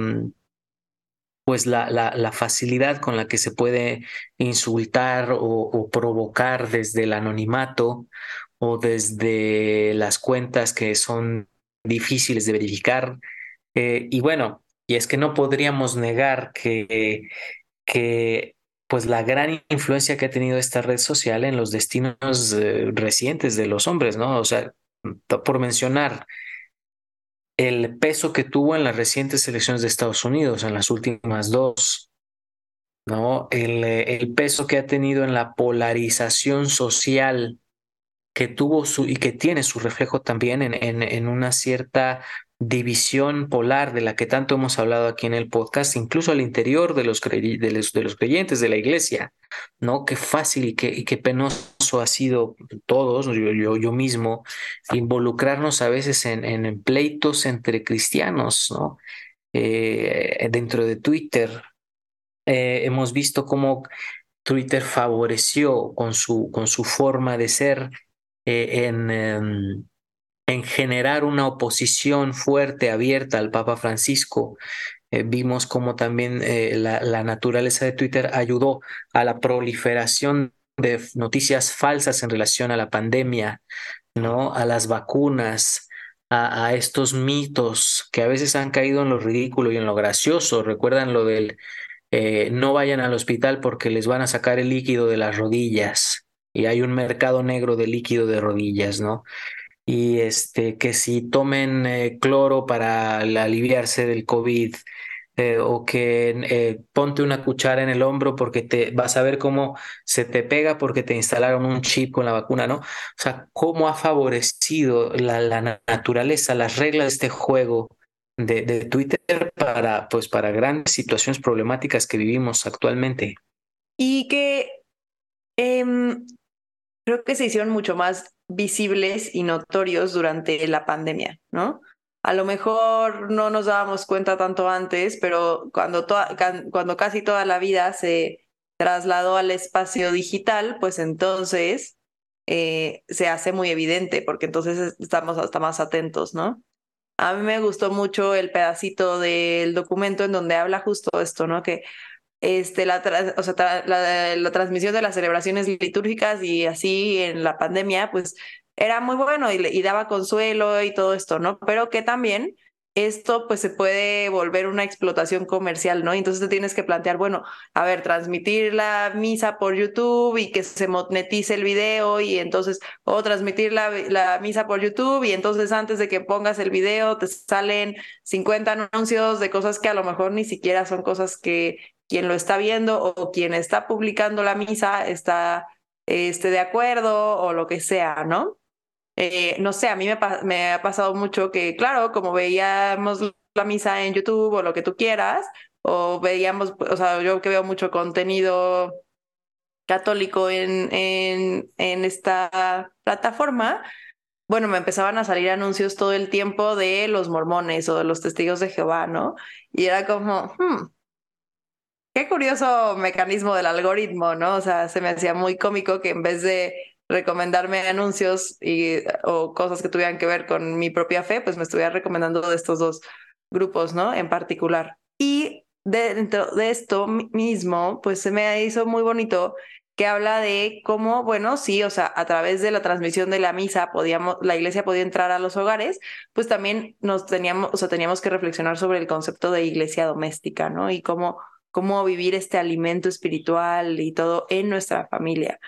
pues la, la, facilidad con la que se puede insultar o provocar desde el anonimato o desde las cuentas que son difíciles de verificar. Eh, y bueno, y es que no podríamos negar que, que pues la gran influencia que ha tenido esta red social en los destinos eh, recientes de los hombres, ¿no? O sea, por mencionar el peso que tuvo en las recientes elecciones de Estados Unidos, en las últimas dos, ¿no? El, el peso que ha tenido en la polarización social que tuvo su y que tiene su reflejo también en, en, en, una cierta división polar de la que tanto hemos hablado aquí en el podcast, incluso al interior de los, de los, de los creyentes de la iglesia, ¿no? Qué fácil y qué, qué penoso ha sido todos, yo, yo, yo mismo, involucrarnos a veces en, en pleitos entre cristianos, ¿no? Eh, dentro de Twitter. Eh, hemos visto cómo Twitter favoreció con su, con su forma de ser eh, en, em, en, generar una oposición fuerte, abierta al Papa Francisco. Eh, vimos cómo también eh, la, la, naturaleza de Twitter ayudó a la proliferación de noticias falsas en relación a la pandemia, ¿no? A las vacunas, a estos mitos que a veces han caído en lo ridículo y en lo gracioso. Recuerdan lo del no vayan al hospital porque les van a sacar el líquido de las rodillas y hay un mercado negro de líquido de rodillas, ¿no? Y este, que si tomen eh, cloro para aliviarse del COVID, eh, o que eh, ponte una cuchara en el hombro porque te vas a ver cómo se te pega porque te instalaron un chip con la vacuna, ¿no? O sea, cómo ha favorecido la, la naturaleza, las reglas de este juego de, de, Twitter para, pues, para grandes situaciones problemáticas que vivimos actualmente. Y que eh, creo que se hicieron mucho más visibles y notorios durante la pandemia, ¿no? A lo mejor no nos dábamos cuenta tanto antes, pero cuando, cuando casi toda la vida se trasladó al espacio digital, pues entonces eh, se hace muy evidente, porque entonces estamos hasta más atentos, ¿no? A mí me gustó mucho el pedacito del documento en donde habla justo esto, ¿no? Que este, la, o sea, la, la, transmisión de las celebraciones litúrgicas y así en la pandemia, pues era muy bueno y, y, daba consuelo y todo esto, ¿no? Pero que también esto pues se puede volver una explotación comercial, ¿no? Entonces te tienes que plantear, bueno, a ver, transmitir la misa por YouTube y que se monetice el video y entonces, o transmitir la, la misa por YouTube y entonces antes de que pongas el video te salen 50 anuncios de cosas que a lo mejor ni siquiera son cosas que quien lo está viendo o quien está publicando la misa está este, de acuerdo o lo que sea, ¿no? Eh, no sé, a mí me, me, ha pasado mucho que, claro, como veíamos la misa en YouTube o lo que tú quieras, o veíamos, o sea, yo que veo mucho contenido católico en, en, en esta plataforma, bueno, me empezaban a salir anuncios todo el tiempo de los mormones o de los testigos de Jehová, ¿no? Y era como, hmm, qué curioso mecanismo del algoritmo, ¿no? O sea, se me hacía muy cómico que en vez de recomendarme anuncios y, o cosas que tuvieran que ver con mi propia fe, pues me estuviera recomendando de estos dos grupos, ¿no? En particular. Y dentro de esto mismo, pues se me hizo muy bonito que habla de cómo, bueno, sí, o sea, a través de la transmisión de la misa podíamos, la iglesia podía entrar a los hogares, pues también nos teníamos, o sea, teníamos que reflexionar sobre el concepto de iglesia doméstica, ¿no? Y cómo, cómo vivir este alimento espiritual y todo en nuestra familia.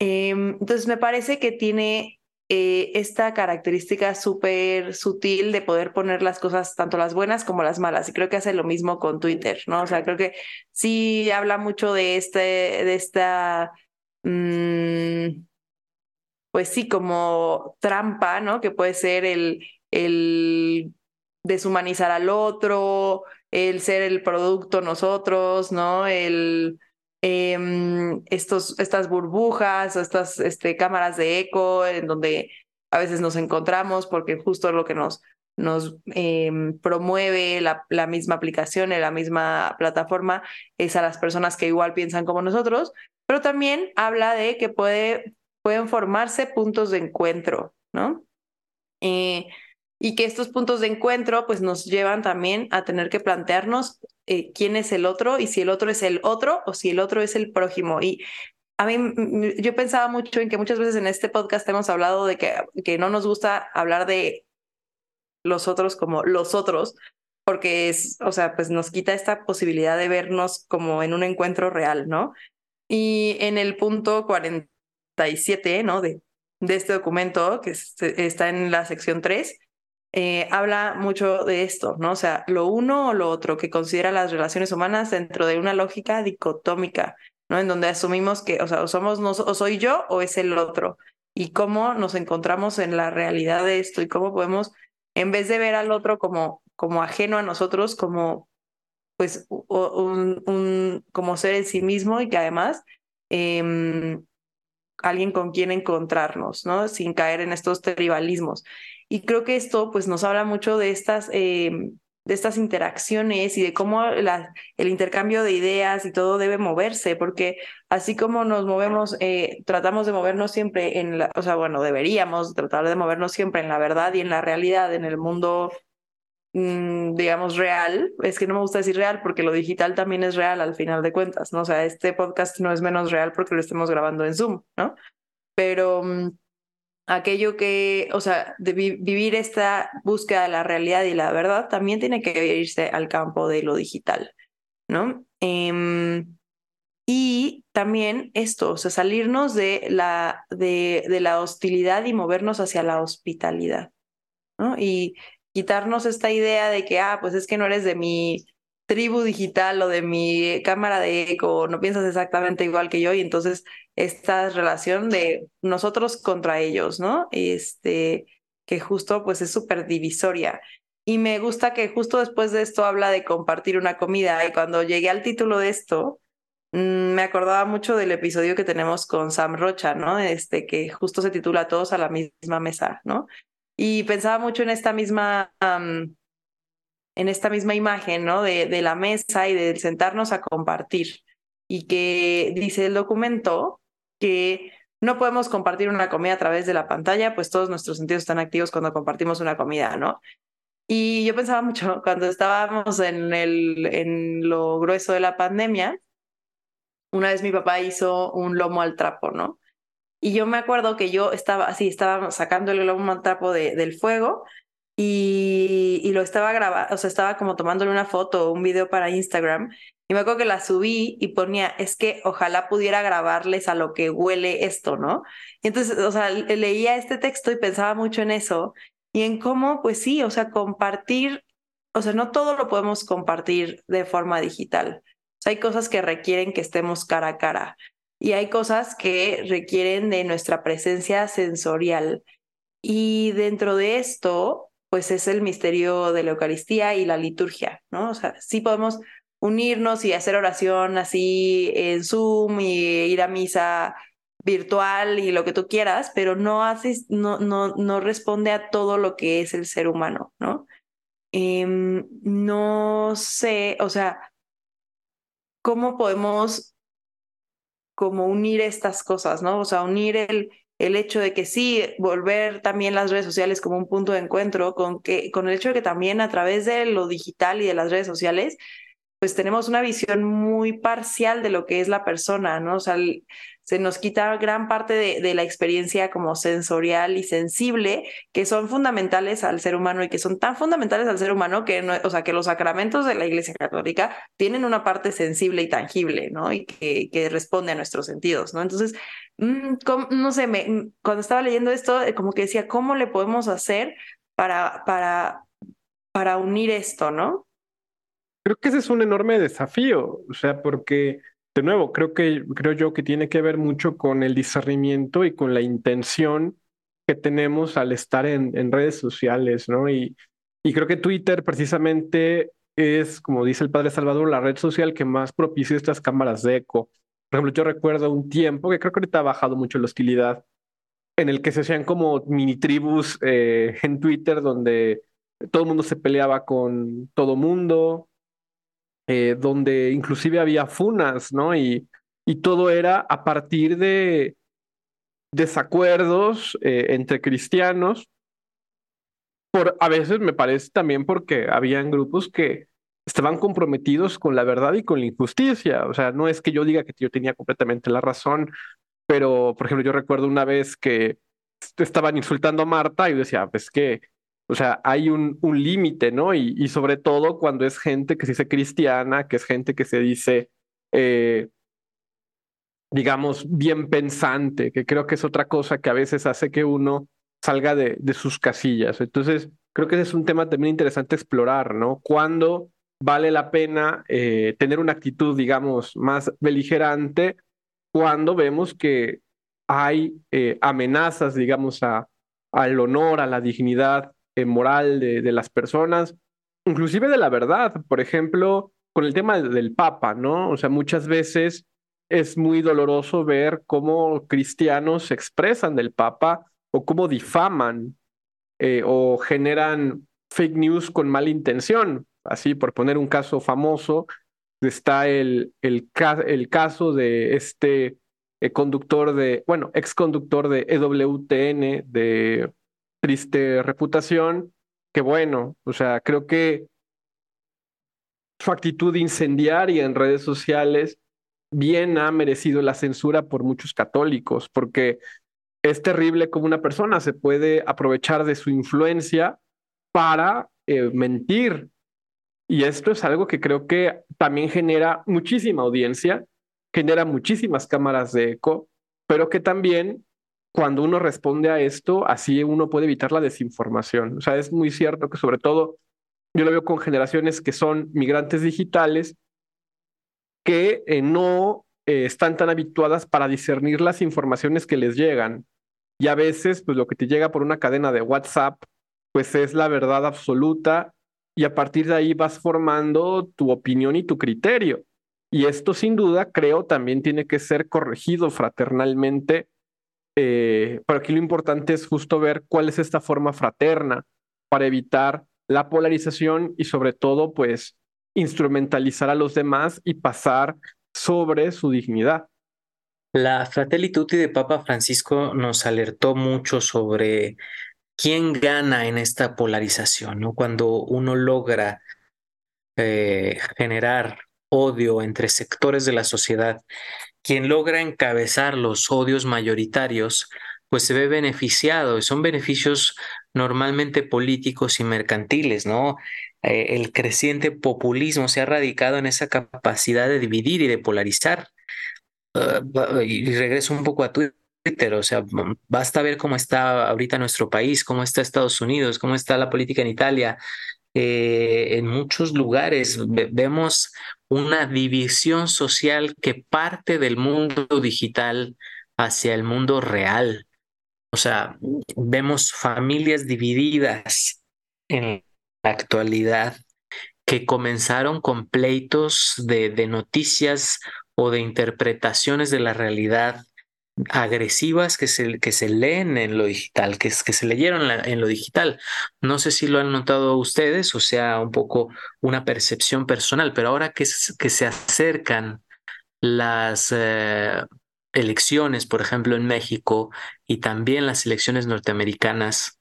Em, entonces, me parece que tiene eh, esta característica súper sutil de poder poner las cosas, tanto las buenas como las malas. Y creo que hace lo mismo con Twitter, ¿no? O sea, creo que sí habla mucho de este, de esta, mm, pues sí, como trampa, ¿no? Que puede ser el, el deshumanizar al otro, el ser el producto nosotros, ¿no? El Em, estos, estas burbujas estas este, cámaras de eco en donde a veces nos encontramos porque justo lo que nos, nos em, promueve la, la, misma aplicación la misma plataforma es a las personas que igual piensan como nosotros, pero también habla de que puede, pueden formarse puntos de encuentro, ¿no? Eh, y que estos puntos de encuentro pues nos llevan también a tener que plantearnos eh, quién es el otro y si el otro es el otro o si el otro es el prójimo. Y a mí yo pensaba mucho en que muchas veces en este podcast hemos hablado de que, que no nos gusta hablar de los otros como los otros, porque es, o sea, pues nos quita esta posibilidad de vernos como en un encuentro real, ¿no? Y en el punto 47, ¿no? De, de este documento, que está en la sección 3, eh, habla mucho de esto, ¿no? O sea, lo uno o lo otro, que considera las relaciones humanas dentro de una lógica dicotómica, ¿no? En donde asumimos que, o sea, o somos, o soy yo o es el otro. Y cómo nos encontramos en la realidad de esto y cómo podemos, en vez de ver al otro como, como ajeno a nosotros, como, pues, un, un como ser en sí mismo y que además eh, alguien con quien encontrarnos, ¿no? Sin caer en estos tribalismos. Y creo que esto pues nos habla mucho de estas, eh, de estas interacciones y de cómo la, el intercambio de ideas y todo debe moverse, porque así como nos movemos, eh, tratamos de movernos siempre en la, o sea, bueno, deberíamos tratar de movernos siempre en la verdad y en la realidad, en el mundo mm, digamos, real. Es que no me gusta decir real porque lo digital también es real al final de cuentas, ¿no? O sea, este podcast no es menos real porque lo estemos grabando en Zoom, ¿no? Pero mm, aquello que, o sea, de vivir esta búsqueda de la realidad y la verdad también tiene que irse al campo de lo digital, ¿no? Em, y también esto, o sea, salirnos de la, de, de la hostilidad y movernos hacia la hospitalidad, ¿no? Y quitarnos esta idea de que, ah, pues es que no eres de mi tribu digital o de mi cámara de eco, no piensas exactamente igual que yo y entonces esta relación de nosotros contra ellos, ¿no? Este, que justo pues es súper divisoria. Y me gusta que justo después de esto habla de compartir una comida y cuando llegué al título de esto, mm, me acordaba mucho del episodio que tenemos con Sam Rocha, ¿no? Este, que justo se titula Todos a la misma mesa, ¿no? Y pensaba mucho en esta misma en esta misma imagen, ¿no? De, de la mesa y de sentarnos a compartir. Y que dice el documento que no podemos compartir una comida a través de la pantalla, pues todos nuestros sentidos están activos cuando compartimos una comida, ¿no? Y yo pensaba mucho cuando estábamos en, el, en lo grueso de la pandemia, una vez mi papá hizo un lomo al trapo, ¿no? Y yo me acuerdo que yo estaba así, estaba sacando el lomo al trapo de, del fuego y, y lo estaba grabando, o sea, estaba como tomándole una foto o un video para Instagram. Y me acuerdo que la subí y ponía, es que ojalá pudiera grabarles a lo que huele esto, ¿no? Y entonces, o sea, leía este texto y pensaba mucho en eso y en cómo, pues sí, o sea, compartir, o sea, no todo lo podemos compartir de forma digital. O sea, hay cosas que requieren que estemos cara a cara y hay cosas que requieren de nuestra presencia sensorial. Y dentro de esto, pues es el misterio de la Eucaristía y la liturgia, ¿no? O sea, sí podemos unirnos y hacer oración así en Zoom y ir a misa virtual y lo que tú quieras, pero no haces, no, no, no responde a todo lo que es el ser humano, ¿no? Em, no sé, o sea, ¿cómo podemos unir estas cosas, ¿no? O sea, unir el, el hecho de que sí, volver también las redes sociales como un punto de encuentro, con, que, con el hecho de que también a través de lo digital y de las redes sociales pues tenemos una visión muy parcial de lo que es la persona, ¿no? O sea, se nos quita gran parte de, la experiencia como sensorial y sensible que son fundamentales al ser humano y que son tan fundamentales al ser humano que, no, o sea, que los sacramentos de la Iglesia Católica tienen una parte sensible y tangible, ¿no? Y que, que responde a nuestros sentidos, ¿no? Entonces, mm, no sé, me, mm, cuando estaba leyendo esto, eh, como que decía, ¿cómo le podemos hacer para, para, para unir esto, ¿no? Creo que ese es un enorme desafío, o sea, porque de nuevo, creo que creo yo que tiene que ver mucho con el discernimiento y con la intención que tenemos al estar en, en redes sociales, ¿no? Y, y creo que Twitter precisamente es, como dice el padre Salvador, la red social que más propicia estas cámaras de eco. Por ejemplo, yo recuerdo un tiempo que creo que ahorita ha bajado mucho la hostilidad, en el que se hacían como mini tribus eh, en Twitter donde todo el mundo se peleaba con todo mundo, eh, donde inclusive había funas, ¿no? Y, y todo era a partir de desacuerdos eh, entre cristianos. Por, a veces me parece también porque habían grupos que estaban comprometidos con la verdad y con la injusticia. O sea, no es que yo diga que yo tenía completamente la razón, pero, por ejemplo, yo recuerdo una vez que estaban insultando a Marta y yo decía, pues que o sea, hay un, un límite, ¿no? Y, y, sobre todo cuando es gente que se dice cristiana, que es gente que se dice, eh, digamos, bien pensante, que creo que es otra cosa que a veces hace que uno salga de, de sus casillas. Entonces, creo que ese es un tema también interesante explorar, ¿no? Cuándo vale la pena eh, tener una actitud, digamos, más beligerante, cuando vemos que hay eh, amenazas, digamos, a, al honor, a la dignidad eh, moral de, de, las personas, inclusive de la verdad. Por ejemplo, con el tema del Papa, ¿no? O sea, muchas veces es muy doloroso ver cómo cristianos se expresan del Papa o cómo difaman o generan fake news con mala intención. Así, por poner un caso famoso, está el, el, caso de este eh, conductor de, bueno, ex conductor de EWTN, de triste reputación, que bueno, o sea, creo que su actitud incendiaria en redes sociales bien ha merecido la censura por muchos católicos, porque es terrible como una persona se puede aprovechar de su influencia para eh, mentir. Y esto es algo que creo que también genera muchísima audiencia, genera muchísimas cámaras de eco, pero que también cuando uno responde a esto, así uno puede evitar la desinformación. O sea, es muy cierto que sobre todo yo lo veo con generaciones que son migrantes digitales que eh, no eh, están tan habituadas para discernir las informaciones que les llegan. Y a veces, pues lo que te llega por una cadena de WhatsApp, pues es la verdad absoluta y a partir de ahí vas formando tu opinión y tu criterio. Y esto sin duda creo también tiene que ser corregido fraternalmente eh, pero aquí lo importante es justo ver cuál es esta forma fraterna para evitar la polarización y sobre todo, pues, instrumentalizar a los demás y pasar sobre su dignidad. La Fratelli Tutti de Papa Francisco nos alertó mucho sobre quién gana en esta polarización, ¿no? Cuando uno logra eh, generar odio entre sectores de la sociedad quien logra encabezar los odios mayoritarios, pues se ve beneficiado, son beneficios normalmente políticos y mercantiles, ¿no? Eh, el creciente populismo se ha radicado en esa capacidad de dividir y de polarizar. Uh, y regreso un poco a Twitter, o sea, basta ver cómo está ahorita nuestro país, cómo está Estados Unidos, cómo está la política en Italia. Eh, en muchos lugares vemos una división social que parte del mundo digital hacia el mundo real. O sea, vemos familias divididas en la actualidad que comenzaron con pleitos de noticias o de interpretaciones de la realidad agresivas que se, que se leen en lo digital, que, se leyeron en lo digital. No sé si lo han notado ustedes, o sea, un poco una percepción personal, pero ahora que, que se acercan las eh, elecciones, por ejemplo, en México y también las elecciones norteamericanas,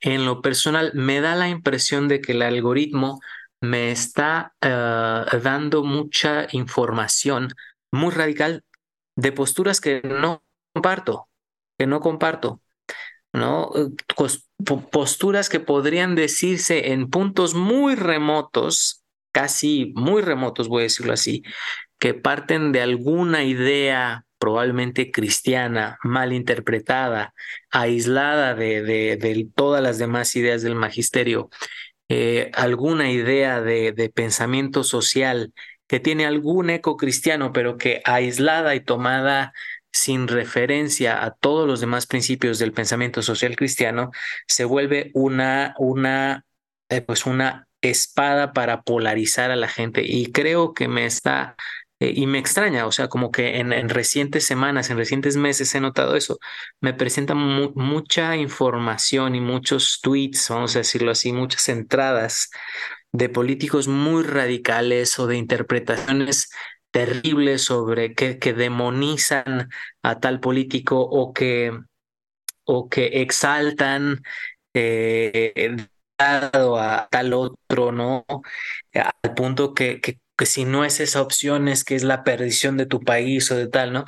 en lo personal me da la impresión de que el algoritmo me está eh, dando mucha información muy radical de posturas que no comparto, que no comparto, ¿no? Posturas que podrían decirse en puntos muy remotos, casi muy remotos, voy a decirlo así, que parten de alguna idea probablemente cristiana, mal interpretada, aislada de, de, todas las demás ideas del magisterio, eh, alguna idea de, de pensamiento social que tiene algún eco cristiano, pero que aislada y tomada sin referencia a todos los demás principios del pensamiento social cristiano, se vuelve una, una, eh, pues una espada para polarizar a la gente. Y creo que me está, eh, y me extraña, o sea, como que en, recientes semanas, en recientes meses he notado eso. Me presenta mucha información y muchos tweets, vamos a decirlo así, muchas entradas de políticos muy radicales o de interpretaciones terribles sobre que, que demonizan a tal político o que, o que exaltan eh, a tal otro, ¿no? Al punto que, que, que, si no es esa opción es que es la perdición de tu país o de tal, ¿no?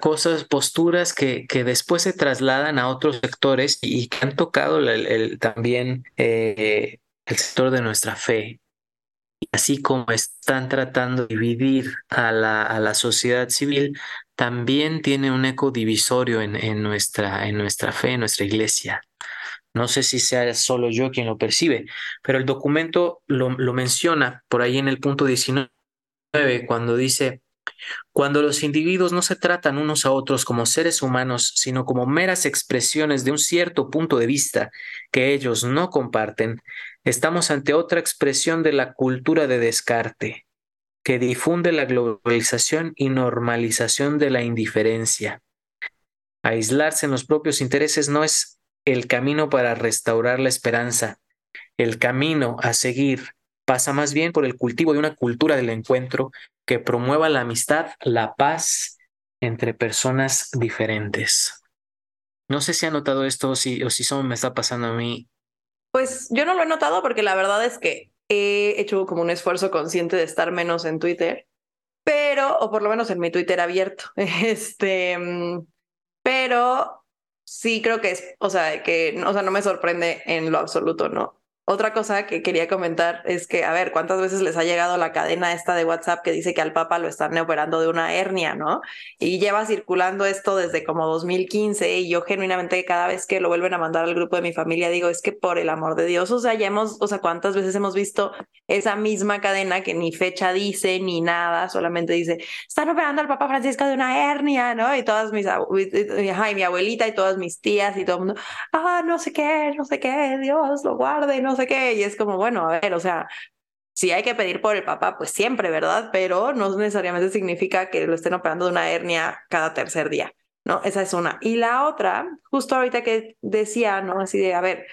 Cosas, posturas que, que después se trasladan a otros sectores y que han tocado el, también eh, el sector de nuestra fe. Así como están tratando de dividir a la, a la sociedad civil, también tiene un eco divisorio en, en, nuestra, en nuestra fe, en nuestra iglesia. No sé si sea solo yo quien lo percibe, pero el documento lo, lo menciona por ahí en el punto 19, cuando dice, cuando los individuos no se tratan unos a otros como seres humanos, sino como meras expresiones de un cierto punto de vista que ellos no comparten, estamos ante otra expresión de la cultura de descarte, que difunde la globalización y normalización de la indiferencia. Aislarse en los propios intereses no es el camino para restaurar la esperanza. El camino a seguir pasa más bien por el cultivo de una cultura del encuentro que promueva la amistad, la paz entre personas diferentes. No sé si ha notado esto o si, o si solo me está pasando a mí. Pues yo no lo he notado porque la verdad es que he hecho como un esfuerzo consciente de estar menos en Twitter, pero, o por lo menos en mi Twitter abierto. Este, pero sí creo que es, o sea, que, o sea, no me sorprende en lo absoluto, ¿no? Otra cosa que quería comentar es que, a ver, ¿cuántas veces les ha llegado la cadena esta de WhatsApp que dice que al Papa lo están operando de una hernia, ¿no? Y lleva circulando esto desde como 2015 y yo genuinamente cada vez que lo vuelven a mandar al grupo de mi familia digo, es que por el amor de Dios, o sea, ya hemos, o sea, ¿cuántas veces hemos visto esa misma cadena que ni fecha dice ni nada, solamente dice, están operando al Papa Francisco de una hernia, ¿no? Y todas mis, ay, mi abuelita y todas mis tías y todo el mundo, ah, no sé qué, no sé qué, Dios lo guarde, no sé qué, y es como, bueno, a ver, o sea, si hay que pedir por el papá, pues siempre, ¿verdad? Pero no necesariamente significa que lo estén operando de una hernia cada tercer día, ¿no? Esa es una. Y la otra, justo ahorita que decía, ¿no? Así de, a ver,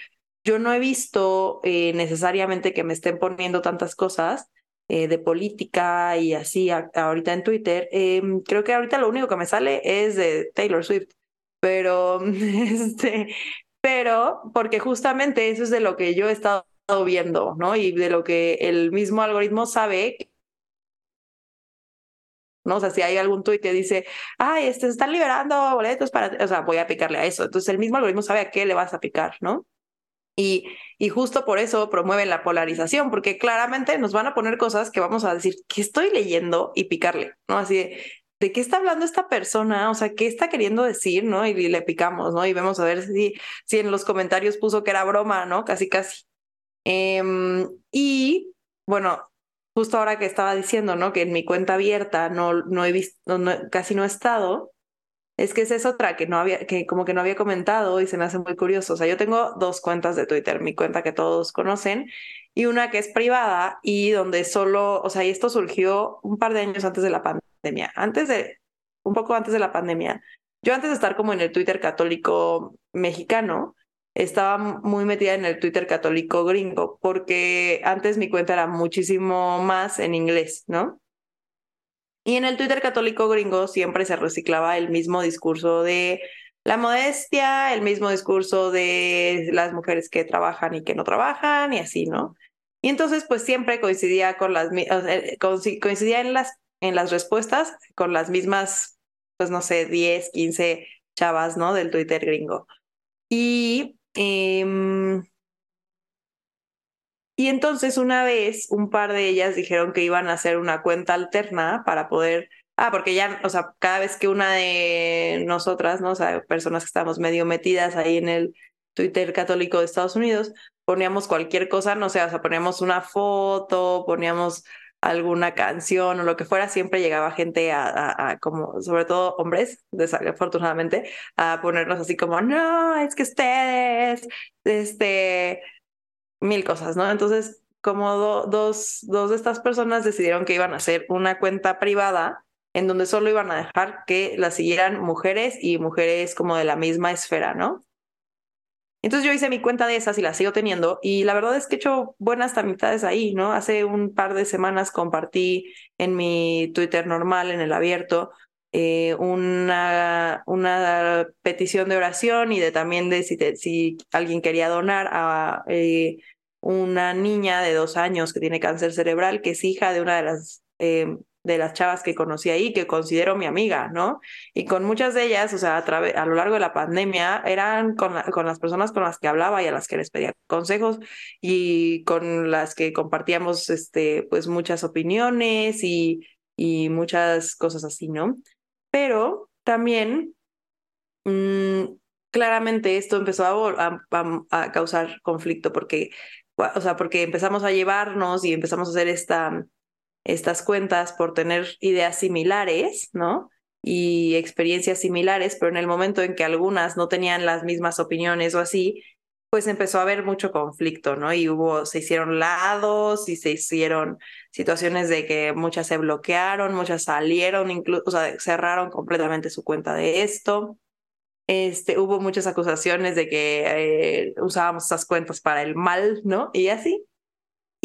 yo no he visto eh, necesariamente que me estén poniendo tantas cosas eh, de política y así ahorita en Twitter. Em, creo que ahorita lo único que me sale es de Taylor Swift, pero este, pero porque justamente eso es de lo que yo he estado viendo, ¿no? Y de lo que el mismo algoritmo sabe. ¿no? O sea, si hay algún tuit que dice, ay, este, se están liberando boletos para, o sea, voy a picarle a eso. Entonces el mismo algoritmo sabe a qué le vas a picar, ¿no? Y, y justo por eso promueven la polarización, porque claramente nos van a poner cosas que vamos a decir, que estoy leyendo y picarle, ¿no? Así de, ¿de qué está hablando esta persona? O sea, ¿qué está queriendo decir? ¿No? Y, le picamos, ¿no? Y vemos a ver si, si en los comentarios puso que era broma, ¿no? Casi, casi. Em, y bueno, justo ahora que estaba diciendo, ¿no? Que en mi cuenta abierta no, no he visto, casi no he estado. es que esa es otra que no había, que como que no había comentado y se me hace muy curioso. O sea, yo tengo dos cuentas de Twitter, mi cuenta que todos conocen y una que es privada y donde solo, o sea, y esto surgió un par de años antes de la pandemia, antes de, un poco antes de la pandemia. Yo antes de estar como en el Twitter católico mexicano, estaba muy metida en el Twitter católico gringo, porque antes mi cuenta era muchísimo más en inglés, ¿no? Y en el Twitter católico gringo siempre se reciclaba el mismo discurso de la modestia, el mismo discurso de las mujeres que trabajan y que no trabajan y así, ¿no? Y entonces pues siempre coincidía con las coincidía en las en las respuestas con las mismas pues no sé, 10, 15 chavas, ¿no? del Twitter gringo. Y em, y entonces una vez un par de ellas dijeron que iban a hacer una cuenta alterna para poder, ah, porque ya, o sea, cada vez que una de nosotras, ¿no? O sea, personas que estamos medio metidas ahí en el Twitter católico de Estados Unidos, poníamos cualquier cosa, no sé, o sea, poníamos una foto, poníamos alguna canción o lo que fuera, siempre llegaba gente a, como, sobre todo hombres, desafortunadamente, a ponernos así como, no, es que ustedes, este, mil cosas, ¿no? Entonces, como dos, dos de estas personas decidieron que iban a hacer una cuenta privada en donde solo iban a dejar que la siguieran mujeres y mujeres como de la misma esfera, ¿no? Entonces yo hice mi cuenta de esas y la sigo teniendo y la verdad es que he hecho buenas amistades ahí, ¿no? Hace un par de semanas compartí en mi Twitter normal, en el abierto, eh, una, una petición de oración y de también de si, si alguien quería donar a eh, una niña de dos años que tiene cáncer cerebral, que es hija de una de las, eh, de las chavas que conocí ahí, que considero mi amiga, ¿no? Y con muchas de ellas, o sea, a, a lo largo de la pandemia, eran con, las personas con las que hablaba y a las que les pedía consejos y con las que compartíamos, este, pues, muchas opiniones y, y muchas cosas así, ¿no? Pero también... Mm, claramente esto empezó a, a, causar conflicto porque o sea, porque empezamos a llevarnos y empezamos a hacer esta, estas cuentas por tener ideas similares, ¿no? Y experiencias similares, pero en el momento en que algunas no tenían las mismas opiniones o así, pues empezó a haber mucho conflicto, ¿no? Y hubo, se hicieron lados y se hicieron situaciones de que muchas se bloquearon, muchas salieron, incluso, o sea, cerraron completamente su cuenta de esto. Este, hubo muchas acusaciones de que eh, usábamos esas cuentas para el mal, ¿no? Y así.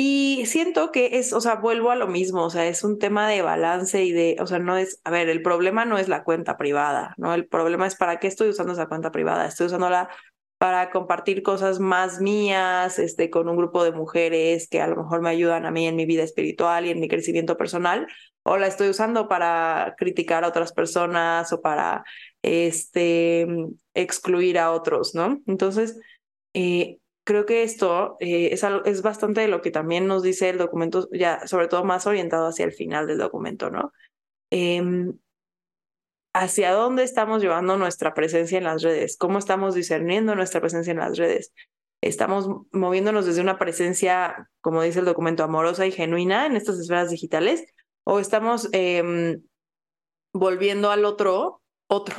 Y siento que es, o sea, vuelvo a lo mismo, o sea, es un tema de balance y de, o sea, no es, a ver, el problema no es la cuenta privada, ¿no? El problema es para qué estoy usando esa cuenta privada, estoy usándola para compartir cosas más mías, este, con un grupo de mujeres que a lo mejor me ayudan a mí en mi vida espiritual y en mi crecimiento personal, o la estoy usando para criticar a otras personas o para este, excluir a otros, ¿no? Entonces, eh, creo que esto eh, es, es bastante de lo que también nos dice el documento, ya sobre todo más orientado hacia el final del documento, ¿no? Em, hacia dónde estamos llevando nuestra presencia en las redes, cómo estamos discerniendo nuestra presencia en las redes. Estamos moviéndonos desde una presencia, como dice el documento, amorosa y genuina en estas esferas digitales, o estamos em, volviendo al otro, otro,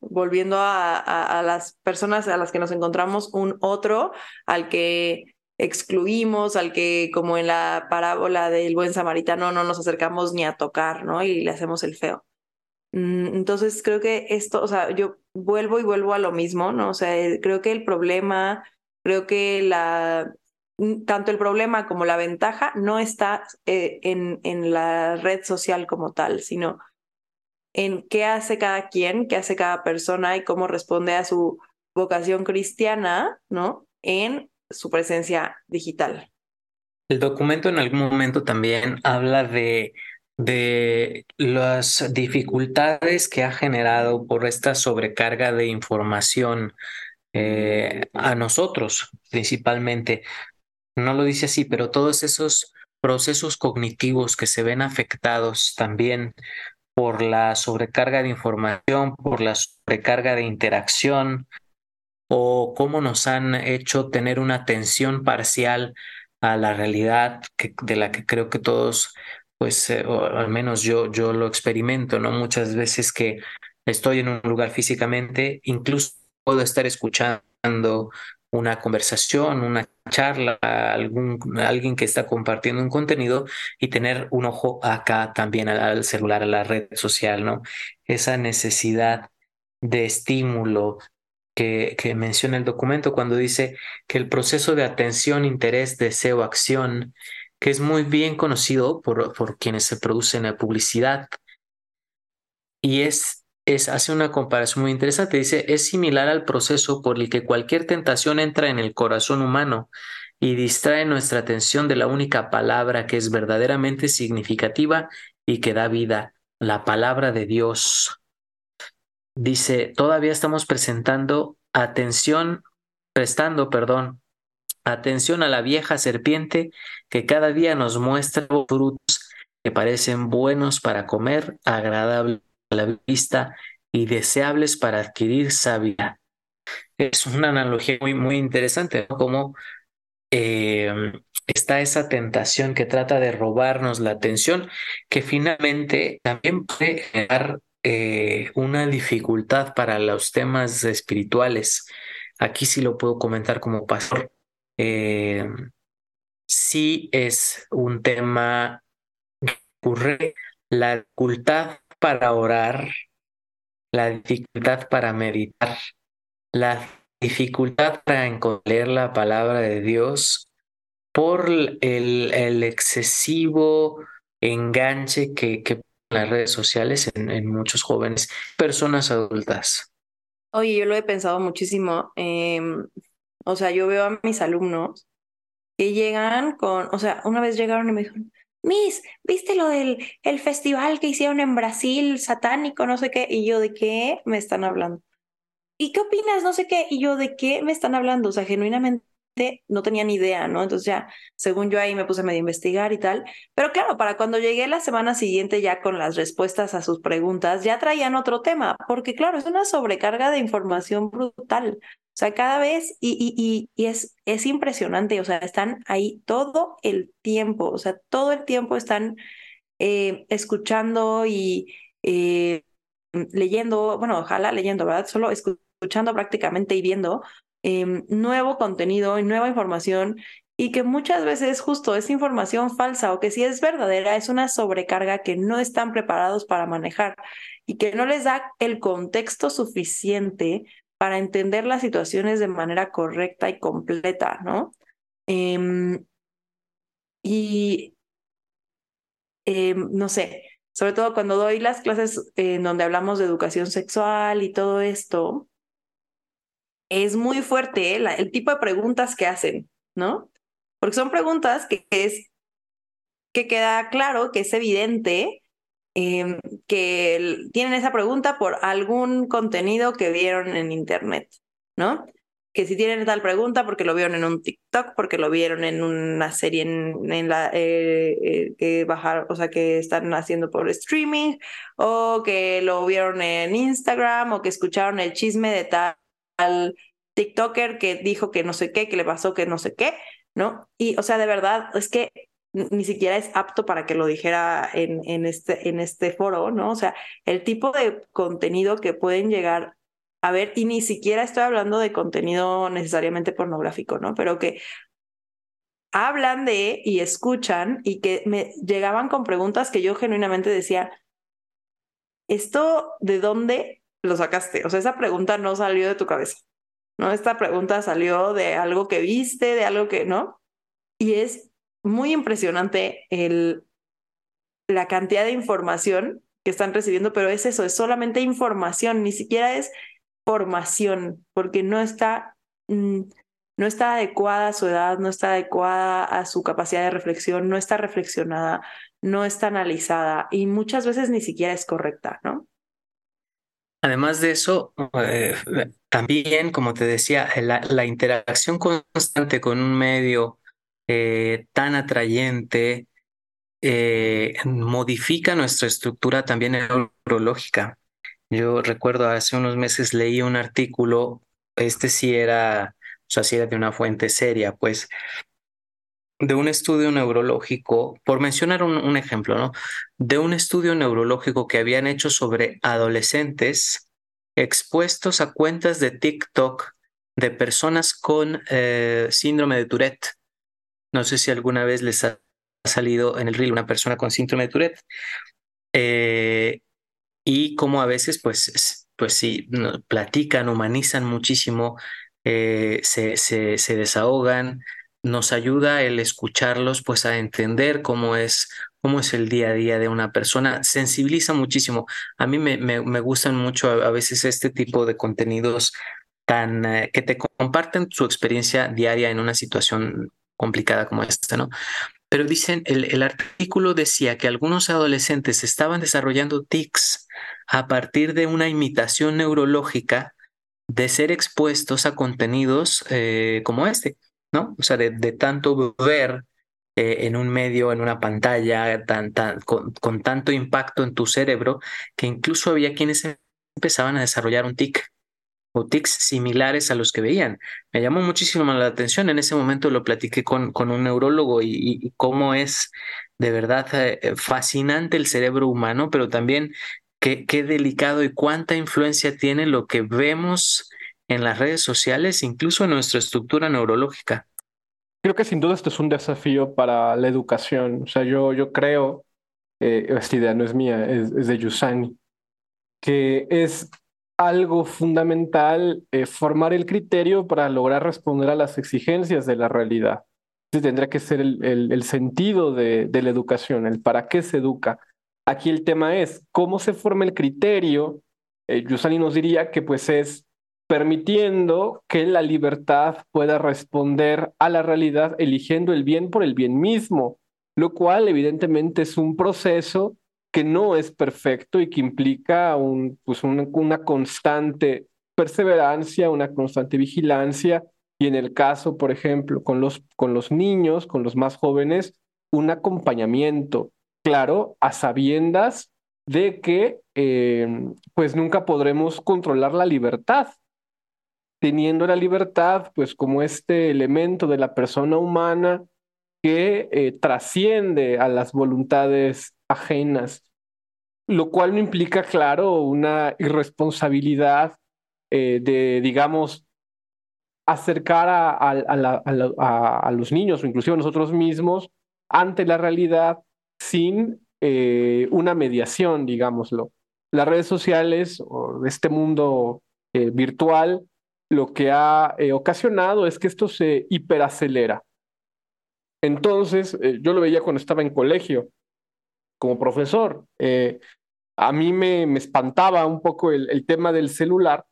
Volviendo a, a, las personas a las que nos encontramos un otro, al que excluimos, al que como en la parábola del buen samaritano no nos acercamos ni a tocar, ¿no? Y le hacemos el feo. Mm, entonces creo que esto, o sea, yo vuelvo y vuelvo a lo mismo, ¿no? O sea, eh, creo que el problema, creo que la, mm, tanto el problema como la ventaja no está eh, en, en la red social como tal, sino en qué hace cada quien, qué hace cada persona y cómo responde a su vocación cristiana, ¿no? En su presencia digital. El documento en algún momento también habla de de las dificultades que ha generado por esta sobrecarga de información eh, a nosotros principalmente. No lo dice así, pero todos esos procesos cognitivos que se ven afectados también por la sobrecarga de información, por la sobrecarga de interacción o cómo nos han hecho tener una atención parcial a la realidad que, de la que creo que todos pues, eh, o al menos yo, yo lo experimento, ¿no? Muchas veces que estoy en un lugar físicamente, incluso puedo estar escuchando una conversación, una charla, algún, alguien que está compartiendo un contenido y tener un ojo acá también al, celular, a la red social, ¿no? Esa necesidad de estímulo que, menciona el documento cuando dice que el proceso de atención, interés, deseo, acción, que es muy bien conocido por, por quienes se producen la publicidad y es es, hace una comparación muy interesante. Dice, es similar al proceso por el que cualquier tentación entra en el corazón humano y distrae nuestra atención de la única palabra que es verdaderamente significativa y que da vida, la palabra de Dios. Dice, todavía estamos presentando atención, prestando, perdón, atención a la vieja serpiente que cada día nos muestra frutos que parecen buenos para comer, agradables la vista y deseables para adquirir sabiduría. Es una analogía muy, muy interesante, como em, está esa tentación que trata de robarnos la atención, que finalmente también puede generar eh, una dificultad para los temas espirituales. Aquí sí lo puedo comentar como pastor. Eh, sí es un tema que ocurre la dificultad para orar, la dificultad para meditar, la dificultad para encontrar la palabra de Dios por el, el excesivo enganche que, que las redes sociales en, en, muchos jóvenes, personas adultas. Oye, yo lo he pensado muchísimo. Eh, o sea, yo veo a mis alumnos que llegan con, o sea, una vez llegaron y me dijeron, Miss, ¿viste lo del el festival que hicieron en Brasil, satánico, no sé qué? Y yo, ¿de qué me están hablando? ¿Y qué opinas? No sé qué. Y yo, ¿de qué me están hablando? O sea, genuinamente no tenía ni idea, ¿no? Entonces ya, según yo ahí me puse a medio investigar y tal. Pero claro, para cuando llegué la semana siguiente ya con las respuestas a sus preguntas, ya traían otro tema, porque claro, es una sobrecarga de información brutal. O sea, cada vez, y, y, y, es, es impresionante, o sea, están ahí todo el tiempo, o sea, todo el tiempo están eh, escuchando y eh, leyendo, bueno, ojalá leyendo, ¿verdad? Solo escuchando prácticamente y viendo eh, nuevo contenido y nueva información y que muchas veces justo es información falsa o que si es verdadera es una sobrecarga que no están preparados para manejar y que no les da el contexto suficiente para entender las situaciones de manera correcta y completa, ¿no? Em, y em, no sé, sobre todo cuando doy las clases en donde hablamos de educación sexual y todo esto, es muy fuerte ¿eh? el tipo de preguntas que hacen, ¿no? Porque son preguntas que es que queda claro, que es evidente Em, que tienen esa pregunta por algún contenido que vieron en Internet, ¿no? Que si tienen tal pregunta porque lo vieron en un TikTok, porque lo vieron en una serie en, la eh, eh, que bajar, o sea, que están haciendo por streaming, o que lo vieron en Instagram, o que escucharon el chisme de tal TikToker que dijo que no sé qué, que le pasó que no sé qué, ¿no? Y, o sea, de verdad, es que ni siquiera es apto para que lo dijera en, en, este, en este foro, ¿no? O sea, el tipo de contenido que pueden llegar a ver, y ni siquiera estoy hablando de contenido necesariamente pornográfico, ¿no? Pero que hablan de y escuchan y que me llegaban con preguntas que yo genuinamente decía, ¿esto de dónde lo sacaste? O sea, esa pregunta no salió de tu cabeza, ¿no? Esta pregunta salió de algo que viste, de algo que, ¿no? Y es muy impresionante el, la cantidad de información que están recibiendo, pero es eso, es solamente información, ni siquiera es formación, porque no está, mm, no está adecuada a su edad, no está adecuada a su capacidad de reflexión, no está reflexionada, no está analizada y muchas veces ni siquiera es correcta, ¿no? Además de eso, eh, también, como te decía, la, la interacción constante con un medio eh, tan atrayente, eh, modifica nuestra estructura también neurológica. Yo recuerdo hace unos meses leí un artículo, este sí era, o sea, sí era de una fuente seria, pues, de un estudio neurológico, por mencionar un, ejemplo, ¿no? De un estudio neurológico que habían hecho sobre adolescentes expuestos a cuentas de TikTok de personas con eh, síndrome de Tourette. No sé si alguna vez les ha salido en el reel una persona con síndrome de Tourette. Eh, y cómo a veces, pues, pues sí, platican, humanizan muchísimo, eh, se, se, desahogan, nos ayuda el escucharlos pues a entender cómo es, cómo es el día a día de una persona, sensibiliza muchísimo. A mí me, me, gustan mucho a, veces este tipo de contenidos tan eh, que te comparten su experiencia diaria en una situación complicada como esta, ¿no? Pero dicen, el, el artículo decía que algunos adolescentes estaban desarrollando tics a partir de una imitación neurológica de ser expuestos a contenidos eh, como este. ¿no? O sea, de, tanto ver eh, en un medio, en una pantalla, tan, con, tanto impacto en tu cerebro, que incluso había quienes empezaban a desarrollar un tic o similares a los que veían. Me llamó muchísimo la atención. En ese momento lo platiqué con, con un neurólogo y, cómo es de verdad eh, fascinante el cerebro humano, pero también qué, qué delicado y cuánta influencia tiene lo que vemos en las redes sociales, incluso en nuestra estructura neurológica. Creo que sin duda esto es un desafío para la educación. O sea, yo, yo creo, eh, esta idea no es mía, es, de Yusani, que es algo fundamental eh, formar el criterio para lograr responder a las exigencias de la realidad. tendría que ser el, el, sentido de, de, la educación, el para qué se educa. Aquí el tema es cómo se forma el criterio. Eh, nos diría que pues es permitiendo que la libertad pueda responder a la realidad eligiendo el bien por el bien mismo, lo cual evidentemente es un proceso que no es perfecto y que implica pues una constante perseverancia, una constante vigilancia. Y en el caso, por ejemplo, con los, con los niños, con los más jóvenes, un acompañamiento, claro, a sabiendas de que eh, pues nunca podremos controlar la libertad, teniendo la libertad pues como este elemento de la persona humana que eh, trasciende a las voluntades ajenas, lo cual no implica, claro, una irresponsabilidad eh, de, digamos, acercar a, los niños o inclusive a nosotros mismos ante la realidad sin eh, una mediación, digámoslo. Las redes sociales o este mundo virtual lo que ha eh, ocasionado es que esto se hiperacelera. Entonces, eh, yo lo veía cuando estaba en colegio como profesor. Eh, a mí me, me, espantaba un poco el, el tema del celular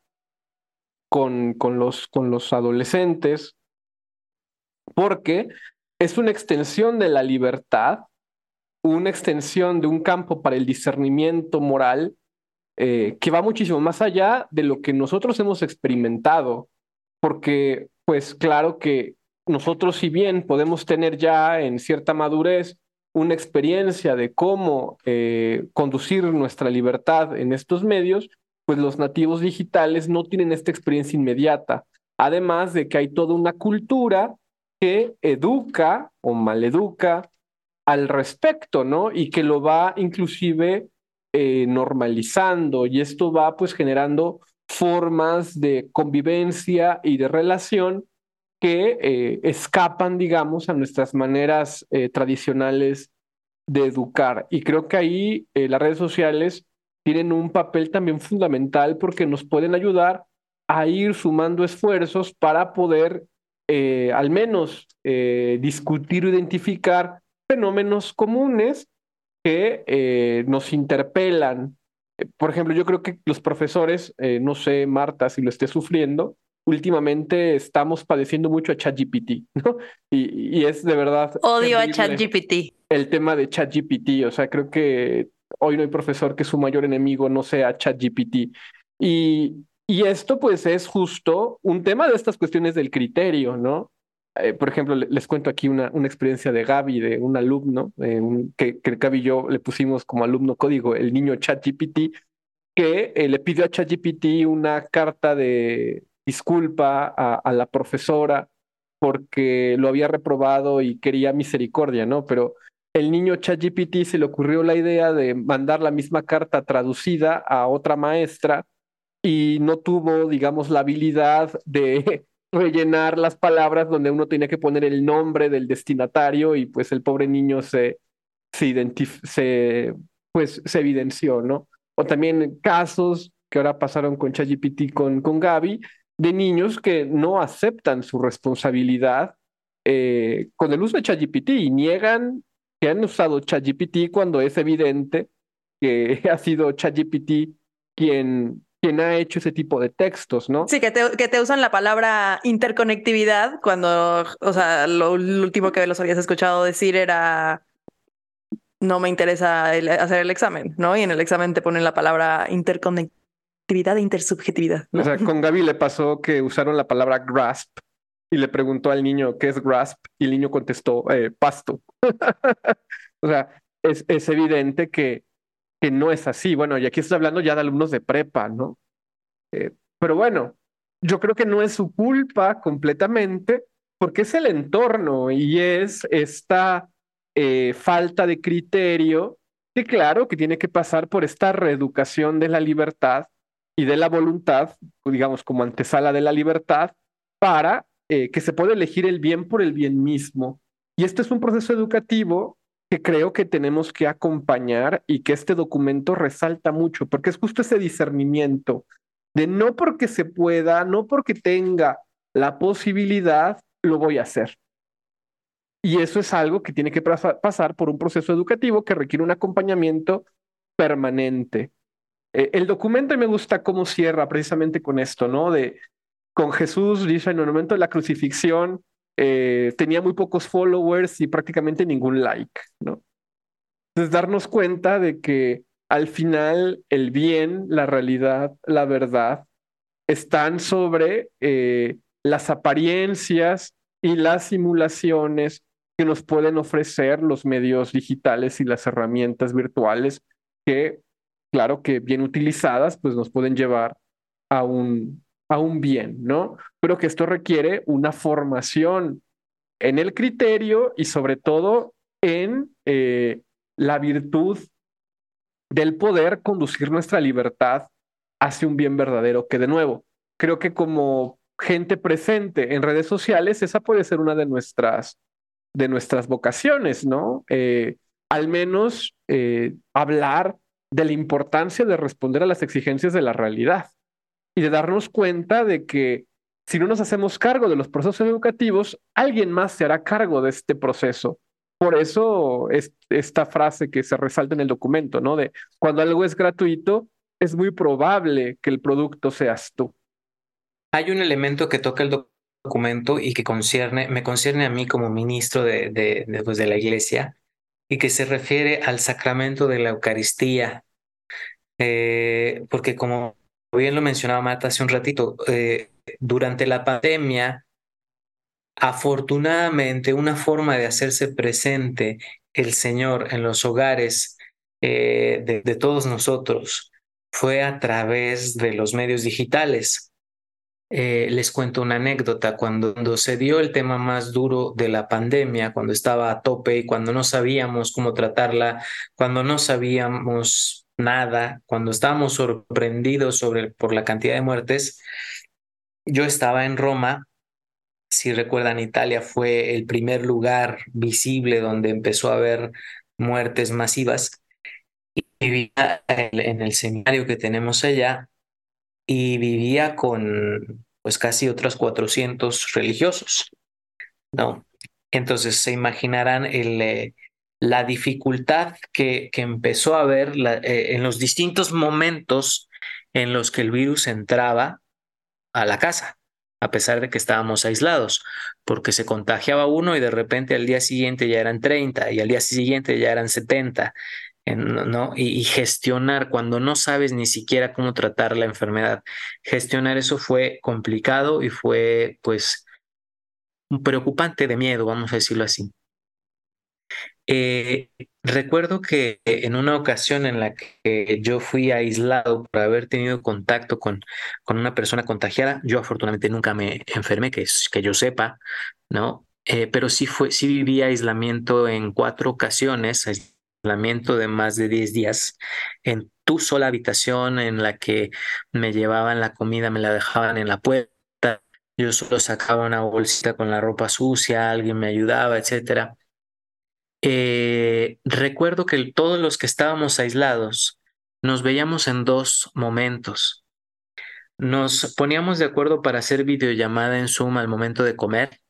con, con, los, con los adolescentes, porque es una extensión de la libertad, una extensión de un campo para el discernimiento moral eh, que va muchísimo más allá de lo que nosotros hemos experimentado, porque pues claro que nosotros si bien podemos tener ya en cierta madurez una experiencia de cómo eh, conducir nuestra libertad en estos medios, pues los nativos digitales no tienen esta experiencia inmediata. Además de que hay toda una cultura que educa o maleduca al respecto, ¿no? Y que lo va inclusive eh, normalizando y esto va pues generando formas de convivencia y de relación que eh, escapan, digamos, a nuestras maneras eh, tradicionales de educar. Y creo que ahí las redes sociales tienen un papel también fundamental porque nos pueden ayudar a ir sumando esfuerzos para poder al menos discutir o identificar fenómenos comunes que eh, nos interpelan. Por ejemplo, yo creo que los profesores, eh, no sé, Marta, si lo esté sufriendo, últimamente estamos padeciendo mucho a ChatGPT, ¿no? Y, y, es de verdad. Odio a ChatGPT. El tema de ChatGPT, o sea, creo que hoy no hay profesor que su mayor enemigo no sea ChatGPT. Y, y esto, pues, es justo un tema de estas cuestiones del criterio, ¿no? Eh, por ejemplo, les cuento aquí una, una experiencia de Gaby, de un alumno, eh, que, que Gaby y yo le pusimos como alumno código, el niño ChatGPT, que eh, le pidió a ChatGPT una carta de disculpa a, la profesora porque lo había reprobado y quería misericordia, ¿no? Pero el niño ChatGPT se le ocurrió la idea de mandar la misma carta traducida a otra maestra y no tuvo, digamos, la habilidad de rellenar las palabras donde uno tenía que poner el nombre del destinatario y pues el pobre niño se, se, se, pues, se evidenció, ¿no? O también casos que ahora pasaron con ChatGPT con, con Gaby, de niños que no aceptan su responsabilidad eh, con el uso de ChatGPT y niegan que han usado ChatGPT cuando es evidente que ha sido ChatGPT quien, quien ha hecho ese tipo de textos, ¿no? Sí, que te, que te usan la palabra interconectividad cuando, o sea, lo, último que los habías escuchado decir era no me interesa hacer el examen, ¿no? Y en el examen te ponen la palabra interconectividad actividad de intersubjetividad. O sea, con Gaby le pasó que usaron la palabra grasp y le preguntó al niño qué es grasp y el niño contestó eh, pasto. o sea, es, es evidente que, que no es así. Bueno, y aquí estoy hablando ya de alumnos de prepa, ¿no? Eh, pero bueno, yo creo que no es su culpa completamente porque es el entorno y es esta eh, falta de criterio que claro que tiene que pasar por esta reeducación de la libertad y de la voluntad, digamos, como antesala de la libertad, para eh, que se pueda elegir el bien por el bien mismo. Y este es un proceso educativo que creo que tenemos que acompañar y que este documento resalta mucho, porque es justo ese discernimiento de no porque se pueda, no porque tenga la posibilidad, lo voy a hacer. Y eso es algo que tiene que pasar por un proceso educativo que requiere un acompañamiento permanente. Eh, el documento me gusta cómo cierra precisamente con esto, ¿no? De con Jesús, dice, en el momento de la crucifixión, eh, tenía muy pocos followers y prácticamente ningún like, ¿no? Entonces, darnos cuenta de que al final el bien, la realidad, la verdad, están sobre eh, las apariencias y las simulaciones que nos pueden ofrecer los medios digitales y las herramientas virtuales que claro que bien utilizadas, pues nos pueden llevar a un, a un bien, ¿no? Pero que esto requiere una formación en el criterio y sobre todo en eh, la virtud del poder conducir nuestra libertad hacia un bien verdadero, que de nuevo, creo que como gente presente en redes sociales, esa puede ser una de nuestras, de nuestras vocaciones, ¿no? Eh, al menos eh, hablar de la importancia de responder a las exigencias de la realidad y de darnos cuenta de que si no nos hacemos cargo de los procesos educativos, alguien más se hará cargo de este proceso. Por eso es esta frase que se resalta en el documento, ¿no? De cuando algo es gratuito, es muy probable que el producto seas tú. Hay un elemento que toca el documento y que concierne, me concierne a mí como ministro de, de, pues, de la iglesia, y que se refiere al sacramento de la Eucaristía, eh, porque como bien lo mencionaba Marta hace un ratito, eh, durante la pandemia, afortunadamente una forma de hacerse presente el Señor en los hogares eh, de, de todos nosotros fue a través de los medios digitales. Eh, les cuento una anécdota. Cuando, se dio el tema más duro de la pandemia, cuando estaba a tope y cuando no sabíamos cómo tratarla, cuando no sabíamos nada, cuando estábamos sorprendidos por la cantidad de muertes, yo estaba en Roma. Si recuerdan, Italia fue el primer lugar visible donde empezó a haber muertes masivas. Y vivía en el seminario que tenemos allá y vivía con pues casi otros 400 religiosos, ¿no? Entonces se imaginarán el, eh, la dificultad que, que, empezó a haber eh, en los distintos momentos en los que el virus entraba a la casa, a pesar de que estábamos aislados, porque se contagiaba uno y de repente al día siguiente ya eran 30 y al día siguiente ya eran 70 ¿no? Y, gestionar cuando no sabes ni siquiera cómo tratar la enfermedad. Gestionar eso fue complicado y fue, pues, preocupante de miedo, vamos a decirlo así. Eh, recuerdo que en una ocasión en la que yo fui aislado por haber tenido contacto con, con una persona contagiada, yo afortunadamente nunca me enfermé, que, que yo sepa, ¿no? Eh, pero sí, fue, sí viví aislamiento en cuatro ocasiones, aislamiento de más de 10 días en tu sola habitación en la que me llevaban la comida, me la dejaban en la puerta, yo solo sacaba una bolsita con la ropa sucia, alguien me ayudaba, etcétera. Eh, recuerdo que todos los que estábamos aislados nos veíamos en dos momentos. Nos poníamos de acuerdo para hacer videollamada en Zoom al momento de comer,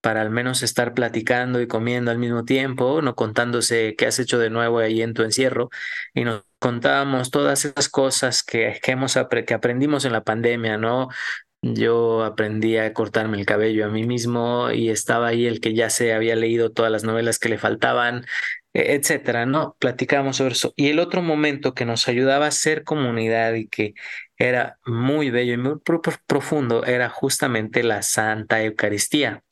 para al menos estar platicando y comiendo al mismo tiempo, no contándose qué has hecho de nuevo ahí en tu encierro, y nos contábamos todas esas cosas que, hemos, que aprendimos en la pandemia, ¿no? Yo aprendí a cortarme el cabello a mí mismo y estaba ahí el que ya se había leído todas las novelas que le faltaban, e, etcétera, ¿no? Platicábamos sobre eso. Y el otro momento que nos ayudaba a ser comunidad y que era muy bello y muy profundo era justamente la Santa Eucaristía.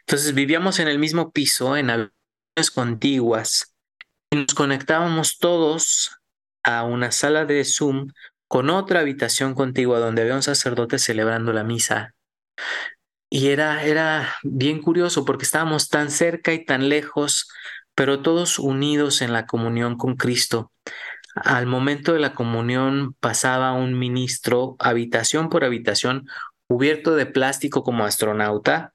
Entonces vivíamos en el mismo piso, en habitaciones contiguas, y nos conectábamos todos a una sala de Zoom con otra habitación contigua donde había un sacerdote celebrando la misa. Y era, era bien curioso porque estábamos tan cerca y tan lejos, pero todos unidos en la comunión con Cristo. Al momento de la comunión pasaba un ministro habitación por habitación, cubierto de plástico como astronauta,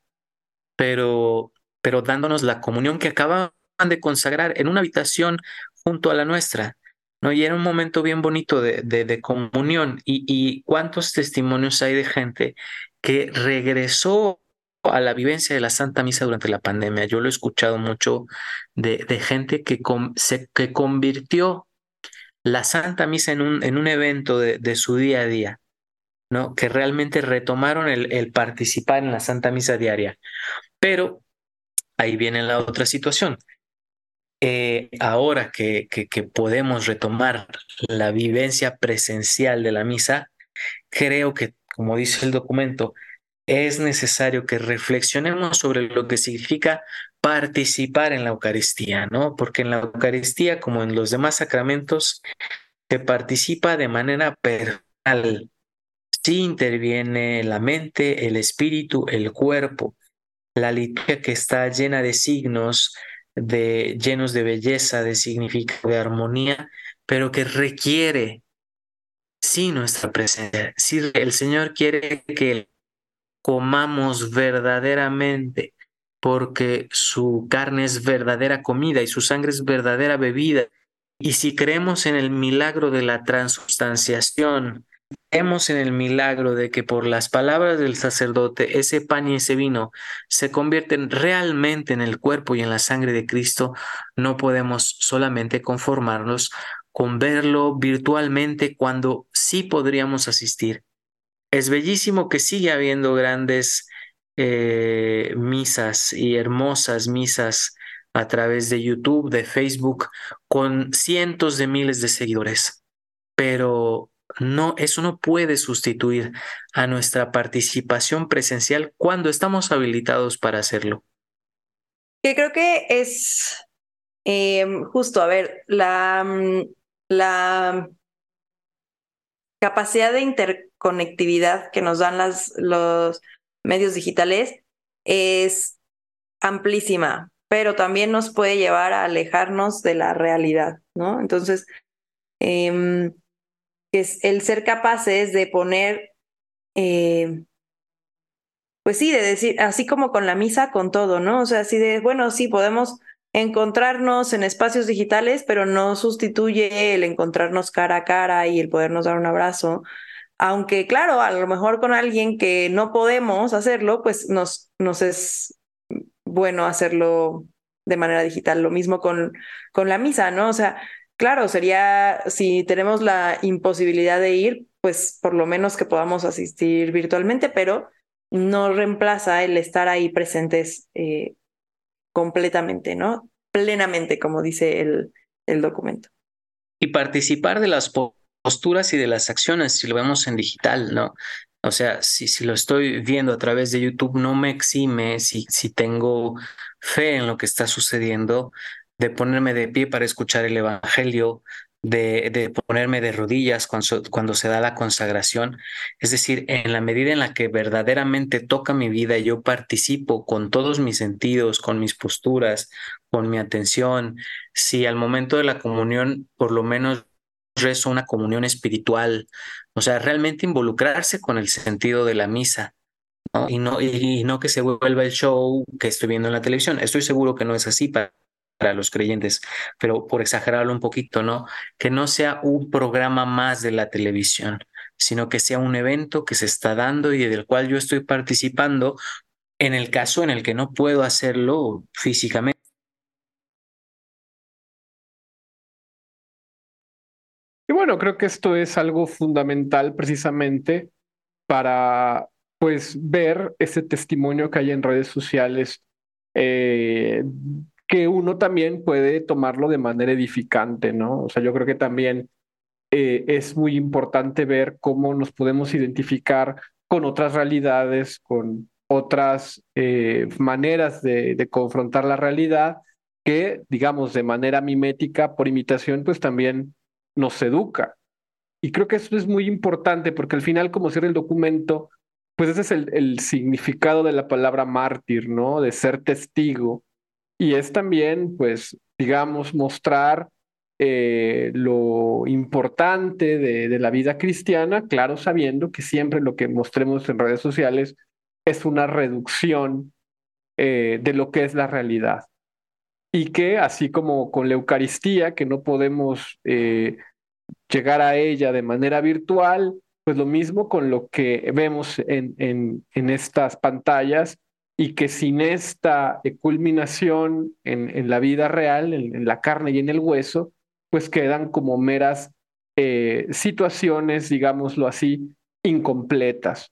pero, pero dándonos la comunión que acababan de consagrar en una habitación junto a la nuestra. ¿no? Y era un momento bien bonito de, de, comunión. Y, y, cuántos testimonios hay de gente que regresó a la vivencia de la Santa Misa durante la pandemia. Yo lo he escuchado mucho de, de gente que, se, que convirtió la Santa Misa en un, en un evento de, de su día a día. ¿no? que realmente retomaron el, el participar en la Santa Misa diaria. Pero ahí viene la otra situación. Eh, ahora que, que, podemos retomar la vivencia presencial de la misa, creo que, como dice el documento, es necesario que reflexionemos sobre lo que significa participar en la Eucaristía, ¿no? Porque en la Eucaristía, como en los demás sacramentos, se participa de manera personal. Sí interviene la mente, el espíritu, el cuerpo. La liturgia que está llena de signos, de, llenos de belleza, de significado, de armonía, pero que requiere, sí, nuestra presencia. Si el Señor quiere que comamos verdaderamente, porque su carne es verdadera comida y su sangre es verdadera bebida. Y si creemos en el milagro de la transubstanciación, Creemos en el milagro de que por las palabras del sacerdote ese pan y ese vino se convierten realmente en el cuerpo y en la sangre de Cristo. No podemos solamente conformarnos con verlo virtualmente cuando sí podríamos asistir. Es bellísimo que sigue habiendo grandes eh, misas y hermosas misas a través de YouTube, de Facebook, con cientos de miles de seguidores. Pero no, eso no puede sustituir a nuestra participación presencial cuando estamos habilitados para hacerlo. Que creo que es em, justo, a ver, la, mm, la capacidad de interconectividad que nos dan las, los medios digitales es amplísima, pero también nos puede llevar a alejarnos de la realidad, ¿no? Entonces, eh, que es el ser capaces de poner, eh, pues sí, de decir, así como con la misa, con todo, ¿no? O sea, así de, bueno, sí, podemos encontrarnos en espacios digitales, pero no sustituye el encontrarnos cara a cara y el podernos dar un abrazo. Aunque, claro, a lo mejor con alguien que no podemos hacerlo, pues nos, es bueno hacerlo de manera digital. Lo mismo con, con la misa, ¿no? O sea, Claro, sería, si tenemos la imposibilidad de ir, pues por lo menos que podamos asistir virtualmente, pero no reemplaza el estar ahí presentes eh, completamente, ¿no? Plenamente, como dice el, el documento. Y participar de las posturas y de las acciones, si lo vemos en digital, ¿no? O sea, si, si lo estoy viendo a través de YouTube, no me exime si, si tengo fe en lo que está sucediendo, de ponerme de pie para escuchar el Evangelio, de, de ponerme de rodillas cuando, cuando, se da la consagración. Es decir, en la medida en la que verdaderamente toca mi vida yo participo con todos mis sentidos, con mis posturas, con mi atención, si al momento de la comunión por lo menos rezo una comunión espiritual, o sea, realmente involucrarse con el sentido de la misa. Y, no, y no que se vuelva el show que estoy viendo en la televisión. Estoy seguro que no es así para los creyentes, pero por exagerarlo un poquito, ¿no? Que no sea un programa más de la televisión, sino que sea un evento que se está dando y del cual yo estoy participando en el caso en el que no puedo hacerlo físicamente. Y bueno, creo que esto es algo fundamental precisamente para pues ver ese testimonio que hay en redes sociales eh, que uno también puede tomarlo de manera edificante, ¿no? O sea, yo creo que también eh, es muy importante ver cómo nos podemos identificar con otras realidades, con otras eh, maneras de, de, confrontar la realidad que, digamos, de manera mimética, por imitación, pues también nos educa. Y creo que eso es muy importante porque al final, como cierra el documento, pues ese es el, el significado de la palabra mártir, ¿no? De ser testigo y es también, pues, digamos, mostrar eh, lo importante de, la vida cristiana, claro, sabiendo que siempre lo que mostremos en redes sociales es una reducción eh, de lo que es la realidad. Y que así como con la Eucaristía, que no podemos eh, llegar a ella de manera virtual, pues lo mismo con lo que vemos en, en estas pantallas y que sin esta culminación en, en la vida real, en, la carne y en el hueso, pues quedan como meras eh, situaciones, digámoslo así, incompletas.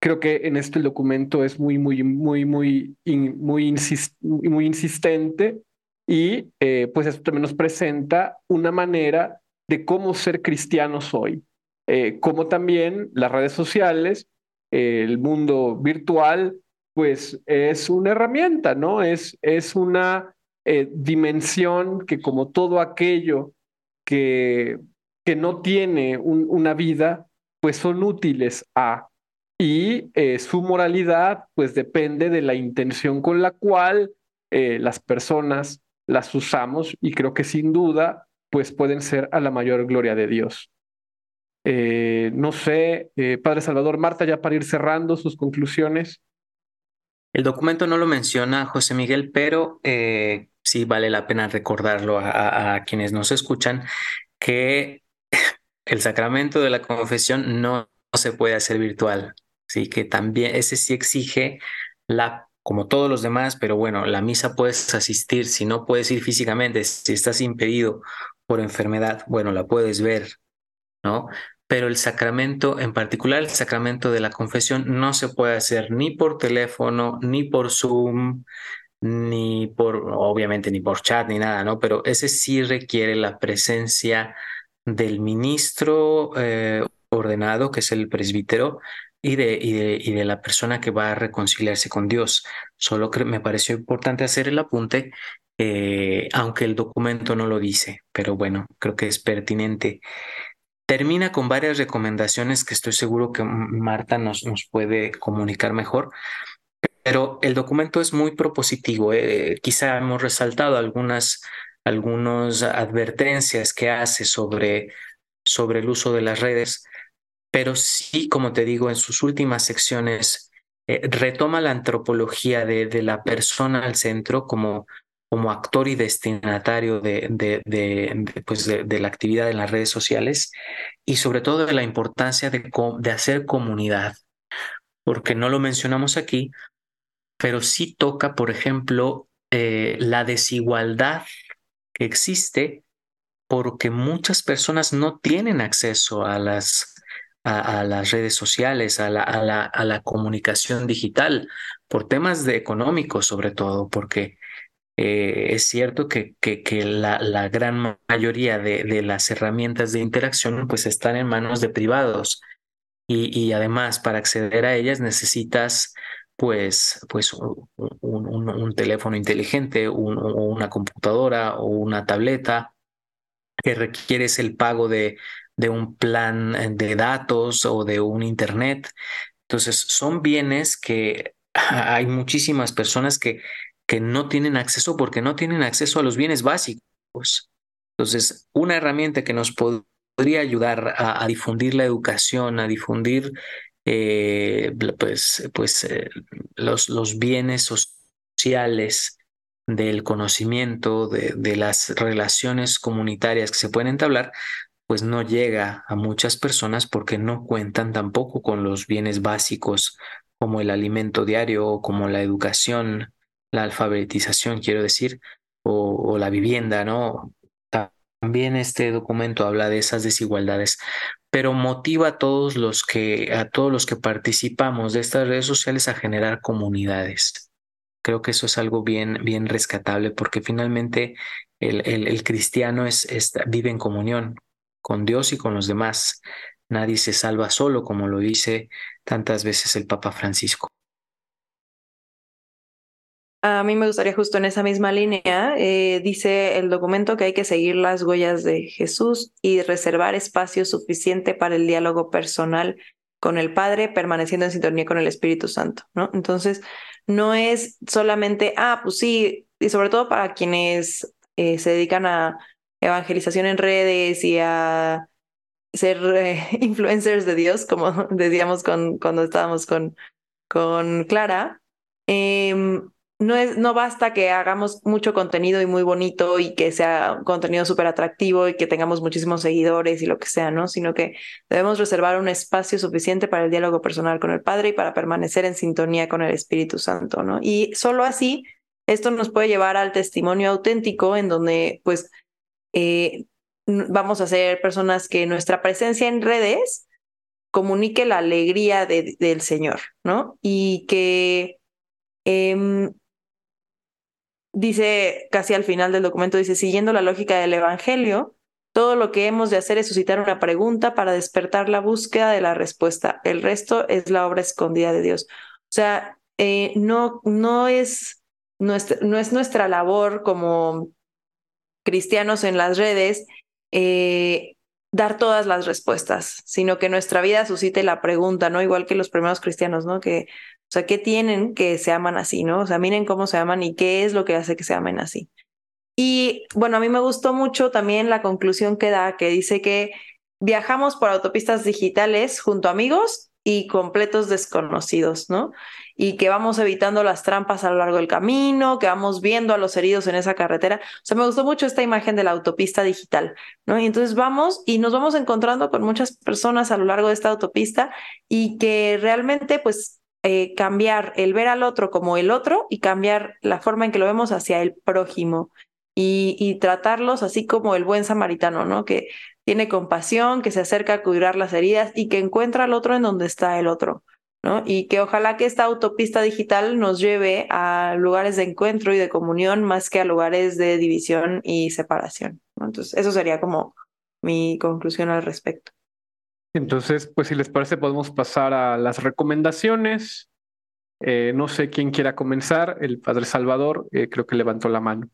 Creo que en este documento es muy, muy, muy, muy, muy, insist, muy insistente y eh, pues esto también nos presenta una manera de cómo ser cristianos hoy, eh, como también las redes sociales, el mundo virtual, pues es una herramienta, ¿no? Es, es una eh, dimensión que como todo aquello que, que no tiene un, una vida, pues son útiles a. Y eh, su moralidad, pues depende de la intención con la cual eh, las personas las usamos y creo que sin duda, pues pueden ser a la mayor gloria de Dios. No sé, Padre Salvador, Marta, ya para ir cerrando sus conclusiones. El documento no lo menciona José Miguel, pero eh, sí vale la pena recordarlo a, a, quienes nos escuchan que el sacramento de la confesión no, no se puede hacer virtual. Sí, que también ese sí exige la, como todos los demás, pero bueno, la misa puedes asistir, si no puedes ir físicamente, si estás impedido por enfermedad, bueno, la puedes ver, ¿no? Pero el sacramento, en particular el sacramento de la confesión, no se puede hacer ni por teléfono, ni por Zoom, ni por, obviamente, ni por chat, ni nada, ¿no? Pero ese sí requiere la presencia del ministro eh, ordenado, que es el presbítero, y de, y, de, y de la persona que va a reconciliarse con Dios. Solo me pareció importante hacer el apunte, eh, aunque el documento no lo dice, pero bueno, creo que es pertinente. Termina con varias recomendaciones que estoy seguro que Marta nos, nos puede comunicar mejor, pero el documento es muy propositivo. Eh, quizá hemos resaltado algunas, algunas advertencias que hace sobre, sobre el uso de las redes, pero sí, como te digo, en sus últimas secciones eh, retoma la antropología de, de la persona al centro como como actor y destinatario de, pues de, la actividad en las redes sociales y sobre todo de la importancia de, hacer comunidad, porque no lo mencionamos aquí, pero sí toca, por ejemplo, eh, la desigualdad que existe porque muchas personas no tienen acceso a las, a las redes sociales, a la, a, la, a la comunicación digital, por temas de económicos sobre todo, porque eh, es cierto que, la, gran mayoría de, las herramientas de interacción pues están en manos de privados y, además para acceder a ellas necesitas pues, pues un, teléfono inteligente, una computadora o una tableta, que requieres el pago de, de un plan de datos o de un internet. Entonces, son bienes que hay muchísimas personas que, que no tienen acceso porque no tienen acceso a los bienes básicos. Entonces, una herramienta que nos podría ayudar a, difundir la educación, a difundir eh, pues, pues eh, los, los bienes sociales del conocimiento, de, de, las relaciones comunitarias que se pueden entablar, pues no llega a muchas personas porque no cuentan tampoco con los bienes básicos como el alimento diario, como la educación, la alfabetización, quiero decir, o, la vivienda, ¿no? También este documento habla de esas desigualdades, pero motiva a todos los que, a todos los que participamos de estas redes sociales a generar comunidades. Creo que eso es algo bien, bien rescatable porque finalmente el, el, el cristiano es, es, vive en comunión con Dios y con los demás. Nadie se salva solo, como lo dice tantas veces el Papa Francisco. A mí me gustaría justo en esa misma línea, eh, dice el documento que hay que seguir las huellas de Jesús y reservar espacio suficiente para el diálogo personal con el Padre, permaneciendo en sintonía con el Espíritu Santo, ¿no? Entonces, no es solamente, ah, pues sí, y sobre todo para quienes eh, se dedican a evangelización en redes y a ser eh, influencers de Dios, como decíamos con, cuando estábamos con, con Clara. Eh, no, es, no basta que hagamos mucho contenido y muy bonito y que sea contenido súper atractivo y que tengamos muchísimos seguidores y lo que sea, ¿no? Sino que debemos reservar un espacio suficiente para el diálogo personal con el Padre y para permanecer en sintonía con el Espíritu Santo, ¿no? Y solo así, esto nos puede llevar al testimonio auténtico en donde, pues, eh, vamos a ser personas que nuestra presencia en redes comunique la alegría del Señor, ¿no? Y que em, dice casi al final del documento, dice, siguiendo la lógica del Evangelio, todo lo que hemos de hacer es suscitar una pregunta para despertar la búsqueda de la respuesta. El resto es la obra escondida de Dios. O sea, eh, no, no, es nuestra, no es nuestra labor como cristianos en las redes eh, dar todas las respuestas, sino que nuestra vida suscite la pregunta, ¿no? Igual que los primeros cristianos, ¿no? Que o sea, ¿qué tienen que se aman así, no? O sea, miren cómo se aman y qué es lo que hace que se amen así. Y bueno, a mí me gustó mucho también la conclusión que da, que dice que viajamos por autopistas digitales junto a amigos y completos desconocidos, ¿no? Y que vamos evitando las trampas a lo largo del camino, que vamos viendo a los heridos en esa carretera. O sea, me gustó mucho esta imagen de la autopista digital, ¿no? Y entonces vamos y nos vamos encontrando con muchas personas a lo largo de esta autopista y que realmente, pues, eh, cambiar el ver al otro como el otro y cambiar la forma en que lo vemos hacia el prójimo y, tratarlos así como el buen samaritano, ¿no? Que tiene compasión, que se acerca a cuidar las heridas y que encuentra al otro en donde está el otro, ¿no? Y que ojalá que esta autopista digital nos lleve a lugares de encuentro y de comunión más que a lugares de división y separación. Entonces, eso sería como mi conclusión al respecto. Entonces, pues si les parece, podemos pasar a las recomendaciones. Eh, no sé quién quiera comenzar. El padre Salvador eh, creo que levantó la mano.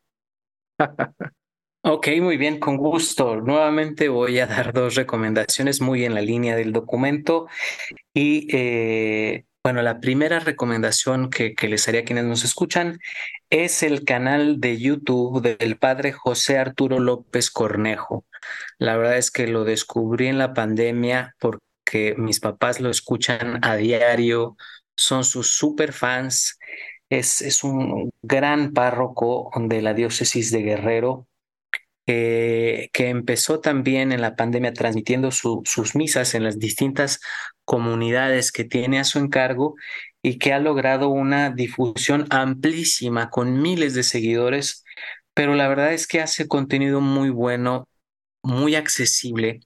ok, muy bien, con gusto. Nuevamente voy a dar dos recomendaciones muy en la línea del documento. Y eh, bueno, la primera recomendación que, les haría a quienes nos escuchan es el canal de YouTube del padre José Arturo López Cornejo. La verdad es que lo descubrí en la pandemia porque mis papás lo escuchan a diario, son sus super fans. Es, es un gran párroco de la diócesis de Guerrero que empezó también en la pandemia transmitiendo sus misas en las distintas comunidades que tiene a su encargo y que ha logrado una difusión amplísima con miles de seguidores, pero la verdad es que hace contenido muy bueno muy accesible.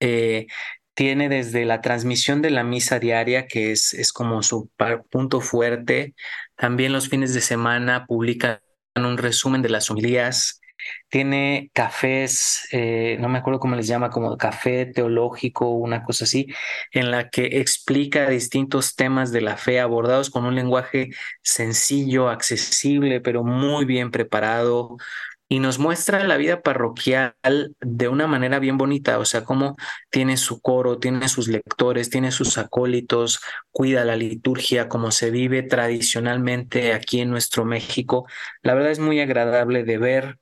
Eh, tiene desde la transmisión de la misa diaria, que es, es como su punto fuerte. También los fines de semana publican un resumen de las homilías tiene cafés, eh, no me acuerdo cómo les llama, como café teológico, una cosa así, en la que explica distintos temas de la fe abordados con un lenguaje sencillo, accesible, pero muy bien preparado, y nos muestra la vida parroquial de una manera bien bonita, o sea, cómo tiene su coro, tiene sus lectores, tiene sus acólitos, cuida la liturgia como se vive tradicionalmente aquí en nuestro México. La verdad es muy agradable de ver,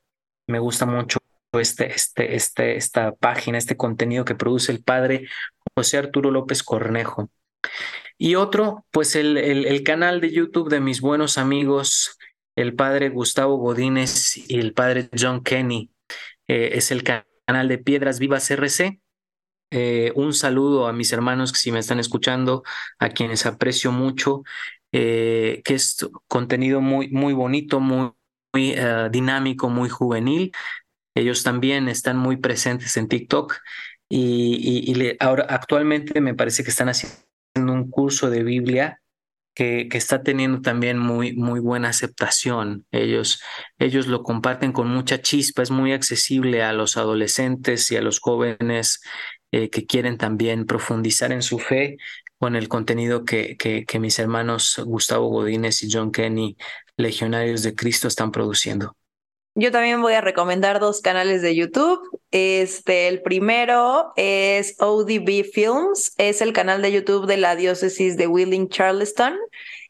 me gusta mucho este, este, este, esta página, este contenido que produce el padre José Arturo López Cornejo. Y otro, pues el, el, canal de YouTube de mis buenos amigos el padre Gustavo Godínez y el padre John Kenny. Eh, es el canal de Piedras Vivas RC. Eh, un saludo a mis hermanos que si me están escuchando, a quienes aprecio mucho, eh, que es contenido muy, muy bonito, muy, muy dinámico, muy juvenil. Ellos también están muy presentes en TikTok y, y ahora actualmente me parece que están haciendo un curso de Biblia que, está teniendo también muy, muy buena aceptación. Ellos, ellos lo comparten con mucha chispa, es muy accesible a los adolescentes y a los jóvenes eh, que quieren también profundizar en su fe con el contenido que, que, que mis hermanos Gustavo Godínez y John Kenny, legionarios de Cristo, están produciendo. Yo también voy a recomendar dos canales de YouTube. Este, el primero es ODB Films, es el canal de YouTube de la diócesis de Wheeling, Charleston,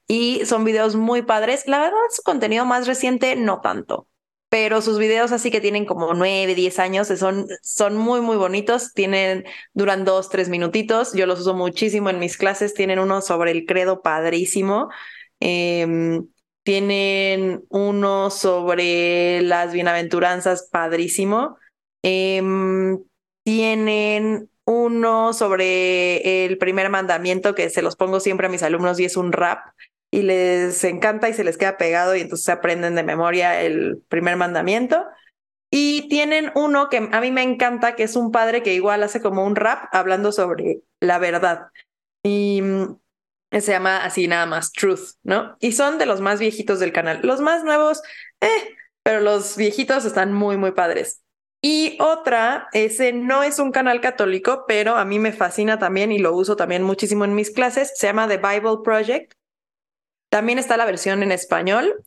y son videos muy padres. La verdad, su contenido más reciente no tanto, pero sus videos así que tienen como nueve, diez años, son, son muy, muy bonitos. Tienen, duran dos, tres minutitos. Yo los uso muchísimo en mis clases. Tienen uno sobre el credo padrísimo. Em, tienen uno sobre las bienaventuranzas, padrísimo. Em, tienen uno sobre el primer mandamiento que se los pongo siempre a mis alumnos y es un rap y les encanta y se les queda pegado y entonces aprenden de memoria el primer mandamiento. Y tienen uno que a mí me encanta, que es un padre que igual hace como un rap hablando sobre la verdad. Y se llama así nada más Truth, ¿no? Y son de los más viejitos del canal. Los más nuevos, eh, pero los viejitos están muy, muy padres. Y otra, ese no es un canal católico, pero a mí me fascina también y lo uso también muchísimo en mis clases. Se llama The Bible Project. También está la versión en español.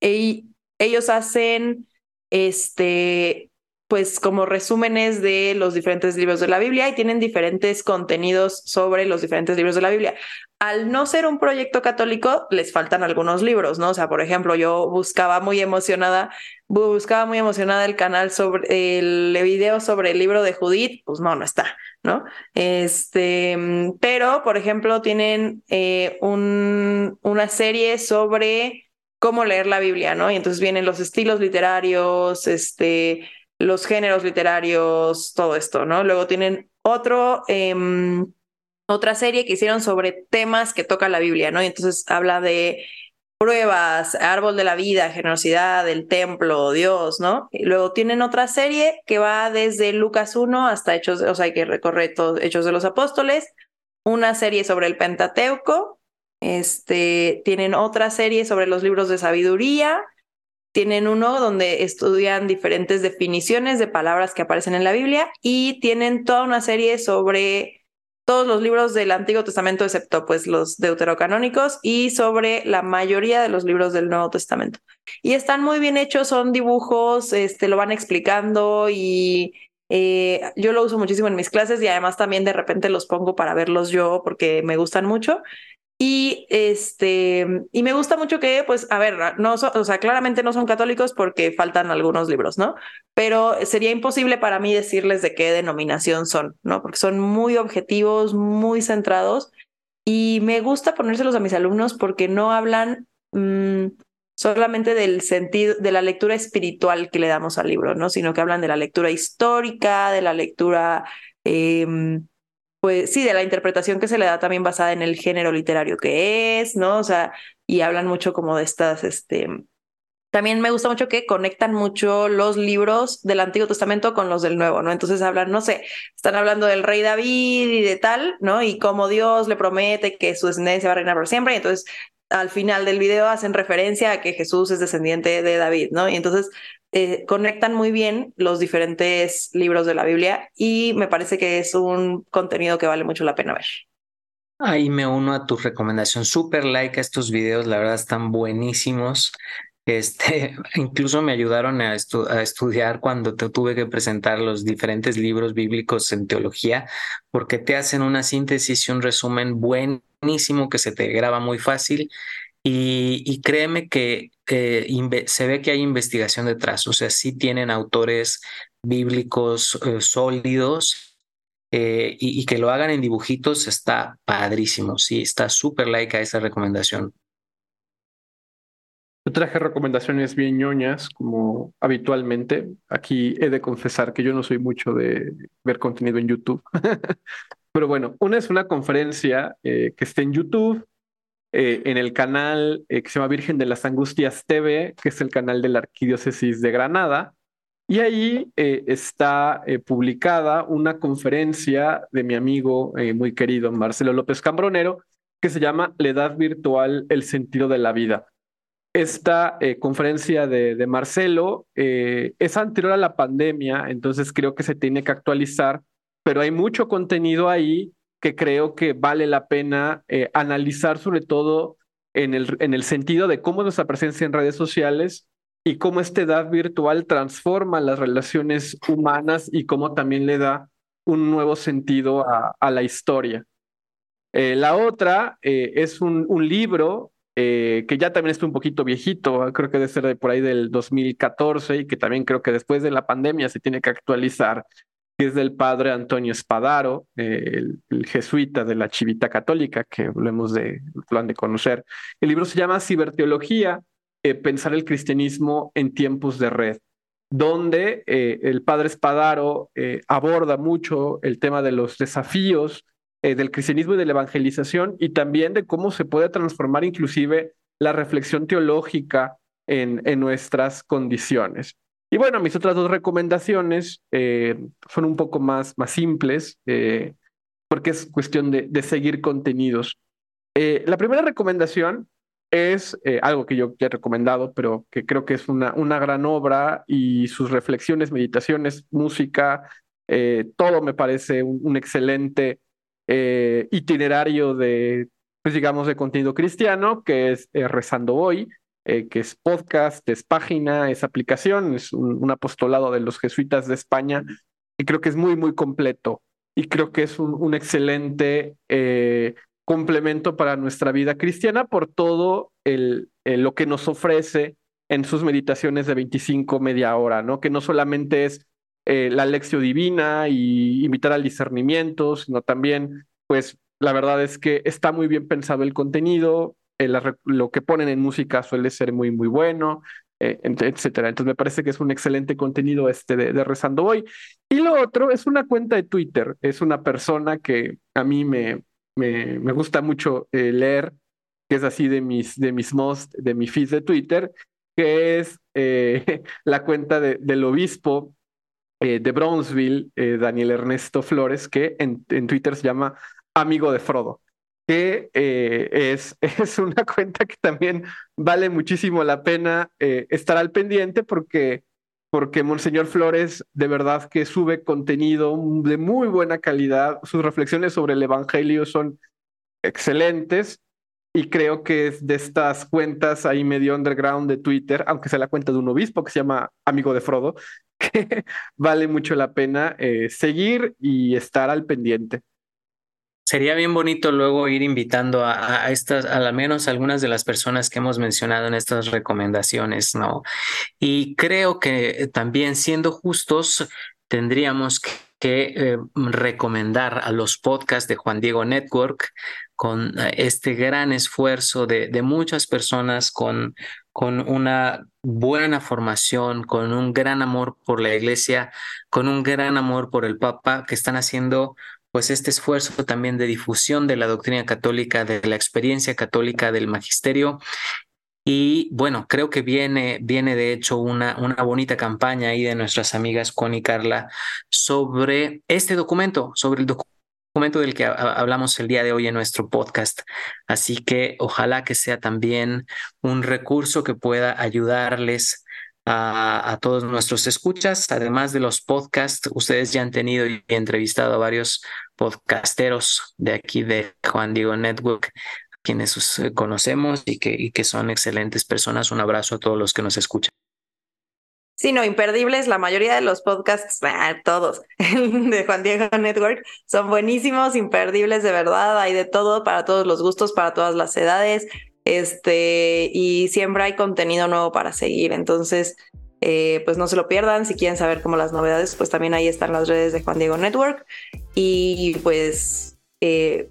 Y ellos hacen este pues como resúmenes de los diferentes libros de la Biblia y tienen diferentes contenidos sobre los diferentes libros de la Biblia. Al no ser un proyecto católico, les faltan algunos libros, ¿no? O sea, por ejemplo, yo buscaba muy emocionada, buscaba muy emocionada el canal sobre el video sobre el libro de Judith, pues no, no está, ¿no? Este, pero, por ejemplo, tienen eh, un, una serie sobre cómo leer la Biblia, ¿no? Y entonces vienen los estilos literarios, este, los géneros literarios, todo esto, ¿no? Luego tienen otro, em, otra serie que hicieron sobre temas que toca la Biblia, ¿no? Y entonces habla de pruebas, árbol de la vida, generosidad, el templo, Dios, ¿no? Y luego tienen otra serie que va desde Lucas 1 hasta Hechos, o sea, que todos Hechos de los Apóstoles, una serie sobre el Pentateuco, este, tienen otra serie sobre los libros de sabiduría, tienen uno donde estudian diferentes definiciones de palabras que aparecen en la Biblia y tienen toda una serie sobre todos los libros del Antiguo Testamento, excepto pues los deuterocanónicos, y sobre la mayoría de los libros del Nuevo Testamento. Y están muy bien hechos, son dibujos, este, lo van explicando y eh, yo lo uso muchísimo en mis clases y además también de repente los pongo para verlos yo porque me gustan mucho. Y este, y me gusta mucho que, pues, a ver, no o sea, claramente no son católicos porque faltan algunos libros, ¿no? Pero sería imposible para mí decirles de qué denominación son, ¿no? Porque son muy objetivos, muy centrados. Y me gusta ponérselos a mis alumnos porque no hablan mm, solamente del sentido, de la lectura espiritual que le damos al libro, ¿no? Sino que hablan de la lectura histórica, de la lectura. Eh, pues sí, de la interpretación que se le da también basada en el género literario que es, ¿no? O sea, y hablan mucho como de estas, este, también me gusta mucho que conectan mucho los libros del Antiguo Testamento con los del Nuevo, ¿no? Entonces hablan, no sé, están hablando del rey David y de tal, ¿no? Y cómo Dios le promete que su descendencia va a reinar por siempre, y entonces al final del video hacen referencia a que Jesús es descendiente de David, ¿no? Y entonces eh, conectan muy bien los diferentes libros de la Biblia y me parece que es un contenido que vale mucho la pena ver. Ahí me uno a tu recomendación. Super like a estos videos, la verdad están buenísimos. Este, incluso me ayudaron a, estudiar cuando te tuve que presentar los diferentes libros bíblicos en teología, porque te hacen una síntesis y un resumen buenísimo que se te graba muy fácil. Y, créeme que se ve que hay investigación detrás, o sea, sí tienen autores bíblicos eh, sólidos eh, y, que lo hagan en dibujitos está padrísimo, sí, está súper like a esa recomendación. Yo traje recomendaciones bien ñoñas, como habitualmente. Aquí he de confesar que yo no soy mucho de ver contenido en YouTube. Pero bueno, una es una conferencia eh, que está en YouTube, eh, en el canal eh, que se llama Virgen de las Angustias TV, que es el canal de la Arquidiócesis de Granada. Y ahí está publicada una conferencia de mi amigo muy querido Marcelo López Cambronero, que se llama La Edad Virtual, el sentido de la vida esta eh, conferencia de, Marcelo eh, es anterior a la pandemia, entonces creo que se tiene que actualizar, pero hay mucho contenido ahí que creo que vale la pena eh, analizar sobre todo en el, en el sentido de cómo nuestra presencia en redes sociales y cómo esta edad virtual transforma las relaciones humanas y cómo también le da un nuevo sentido a, la historia. la otra es un, un libro eh, que ya también está un poquito viejito, creo que debe ser de por ahí del 2014 y que también creo que después de la pandemia se tiene que actualizar, que es del padre Antonio Espadaro, eh, el, jesuita de la Chivita Católica, que lo hemos de, lo han de conocer. El libro se llama Ciberteología, eh, Pensar el cristianismo en tiempos de red donde el padre Espadaro aborda mucho el tema de los desafíos eh, del cristianismo y de la evangelización y también de cómo se puede transformar inclusive la reflexión teológica en, en nuestras condiciones. Y bueno, mis otras dos recomendaciones eh, son un poco más, más simples, eh, porque es cuestión de, de seguir contenidos. la primera recomendación es algo que yo ya he recomendado, pero que creo que es una, una gran obra y sus reflexiones, meditaciones, música, todo me parece un, excelente eh, itinerario de, pues digamos, de contenido cristiano, que es eh, Rezando Hoy, eh, que es podcast, es página, es aplicación, es un, apostolado de los jesuitas de España, y creo que es muy, muy completo. Y creo que es un, excelente complemento para nuestra vida cristiana por todo el, lo que nos ofrece en sus meditaciones de 25 media hora, ¿no? Que no solamente es eh, la lección divina y invitar al discernimiento, sino también, pues, la verdad es que está muy bien pensado el contenido, eh, lo que ponen en música suele ser muy, muy bueno, eh, etcétera. Entonces me parece que es un excelente contenido este de, Rezando Hoy. Y lo otro es una cuenta de Twitter, es una persona que a mí me, me, me gusta mucho leer, que es así de mis, de mis most, de mi feed de Twitter, que es la cuenta de, del obispo eh, de Brownsville, eh, Daniel Ernesto Flores, que en, Twitter se llama Amigo de Frodo, que eh, es, es una cuenta que también vale muchísimo la pena estar al pendiente porque, porque Monseñor Flores de verdad que sube contenido de muy buena calidad, sus reflexiones sobre el Evangelio son excelentes y creo que es de estas cuentas ahí medio underground de Twitter, aunque sea la cuenta de un obispo que se llama Amigo de Frodo, que vale mucho la pena eh, seguir y estar al pendiente. Sería bien bonito luego ir invitando a, estas, a al menos algunas de las personas que hemos mencionado en estas recomendaciones, ¿no? Y creo que también siendo justos, tendríamos que, eh, recomendar a los podcasts de Juan Diego Network con eh, este gran esfuerzo de, de muchas personas con con una buena formación, con un gran amor por la iglesia, con un gran amor por el Papa, que están haciendo pues este esfuerzo también de difusión de la doctrina católica, de la experiencia católica del magisterio. Y bueno, creo que viene, viene de hecho una, una bonita campaña ahí de nuestras amigas Connie y Carla sobre este documento, sobre el documento del que hablamos el día de hoy en nuestro podcast. Así que ojalá que sea también un recurso que pueda ayudarles a, todos nuestros escuchas. Además de los podcasts, ustedes ya han tenido y entrevistado a varios podcasteros de aquí de Juan Diego Network, quienes eh, conocemos y que, son excelentes personas. Un abrazo a todos los que nos escuchan. Sí, no, imperdibles. La mayoría de los podcasts, ah, todos de Juan Diego Network, son buenísimos, imperdibles de verdad. Hay de todo para todos los gustos, para todas las edades. Este, y siempre hay contenido nuevo para seguir. Entonces, eh, pues no se lo pierdan. Si quieren saber cómo las novedades, pues también ahí están las redes de Juan Diego Network. Y pues, eh,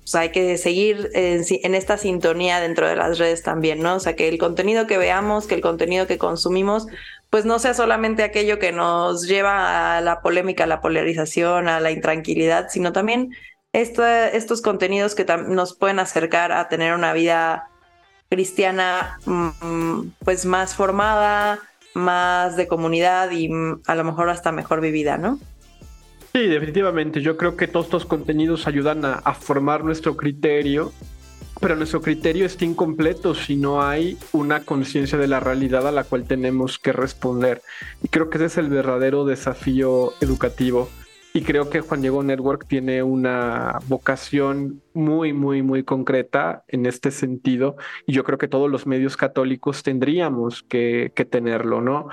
pues hay que seguir en, esta sintonía dentro de las redes también, ¿no? O sea, que el contenido que veamos, que el contenido que consumimos, pues no sea solamente aquello que nos lleva a la polémica, a la polarización, a la intranquilidad, sino también estos contenidos que nos pueden acercar a tener una vida cristiana mm, pues más formada, más de comunidad y mm, a lo mejor hasta mejor vivida, ¿no? Sí, definitivamente. Yo creo que todos estos contenidos ayudan a, a formar nuestro criterio, pero nuestro criterio está incompleto si no hay una conciencia de la realidad a la cual tenemos que responder. Y creo que ese es el verdadero desafío educativo y creo que Juan Diego Network tiene una vocación muy, muy, muy concreta en este sentido. Y yo creo que todos los medios católicos tendríamos que, tenerlo, ¿no?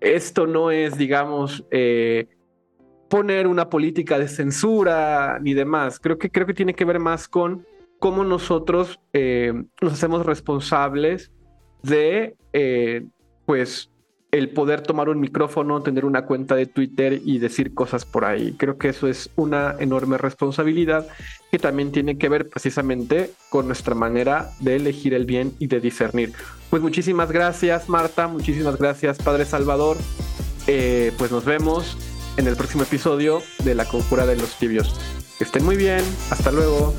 Esto no es, digamos, eh, poner una política de censura ni demás. Creo que, creo que tiene que ver más con cómo nosotros eh, nos hacemos responsables de, eh, pues, el poder tomar un micrófono, tener una cuenta de Twitter y decir cosas por ahí. Creo que eso es una enorme responsabilidad que también tiene que ver precisamente con nuestra manera de elegir el bien y de discernir. Pues muchísimas gracias Marta, muchísimas gracias Padre Salvador. Eh, pues nos vemos en el próximo episodio de La Conjura de los Tibios. Que estén muy bien, hasta luego.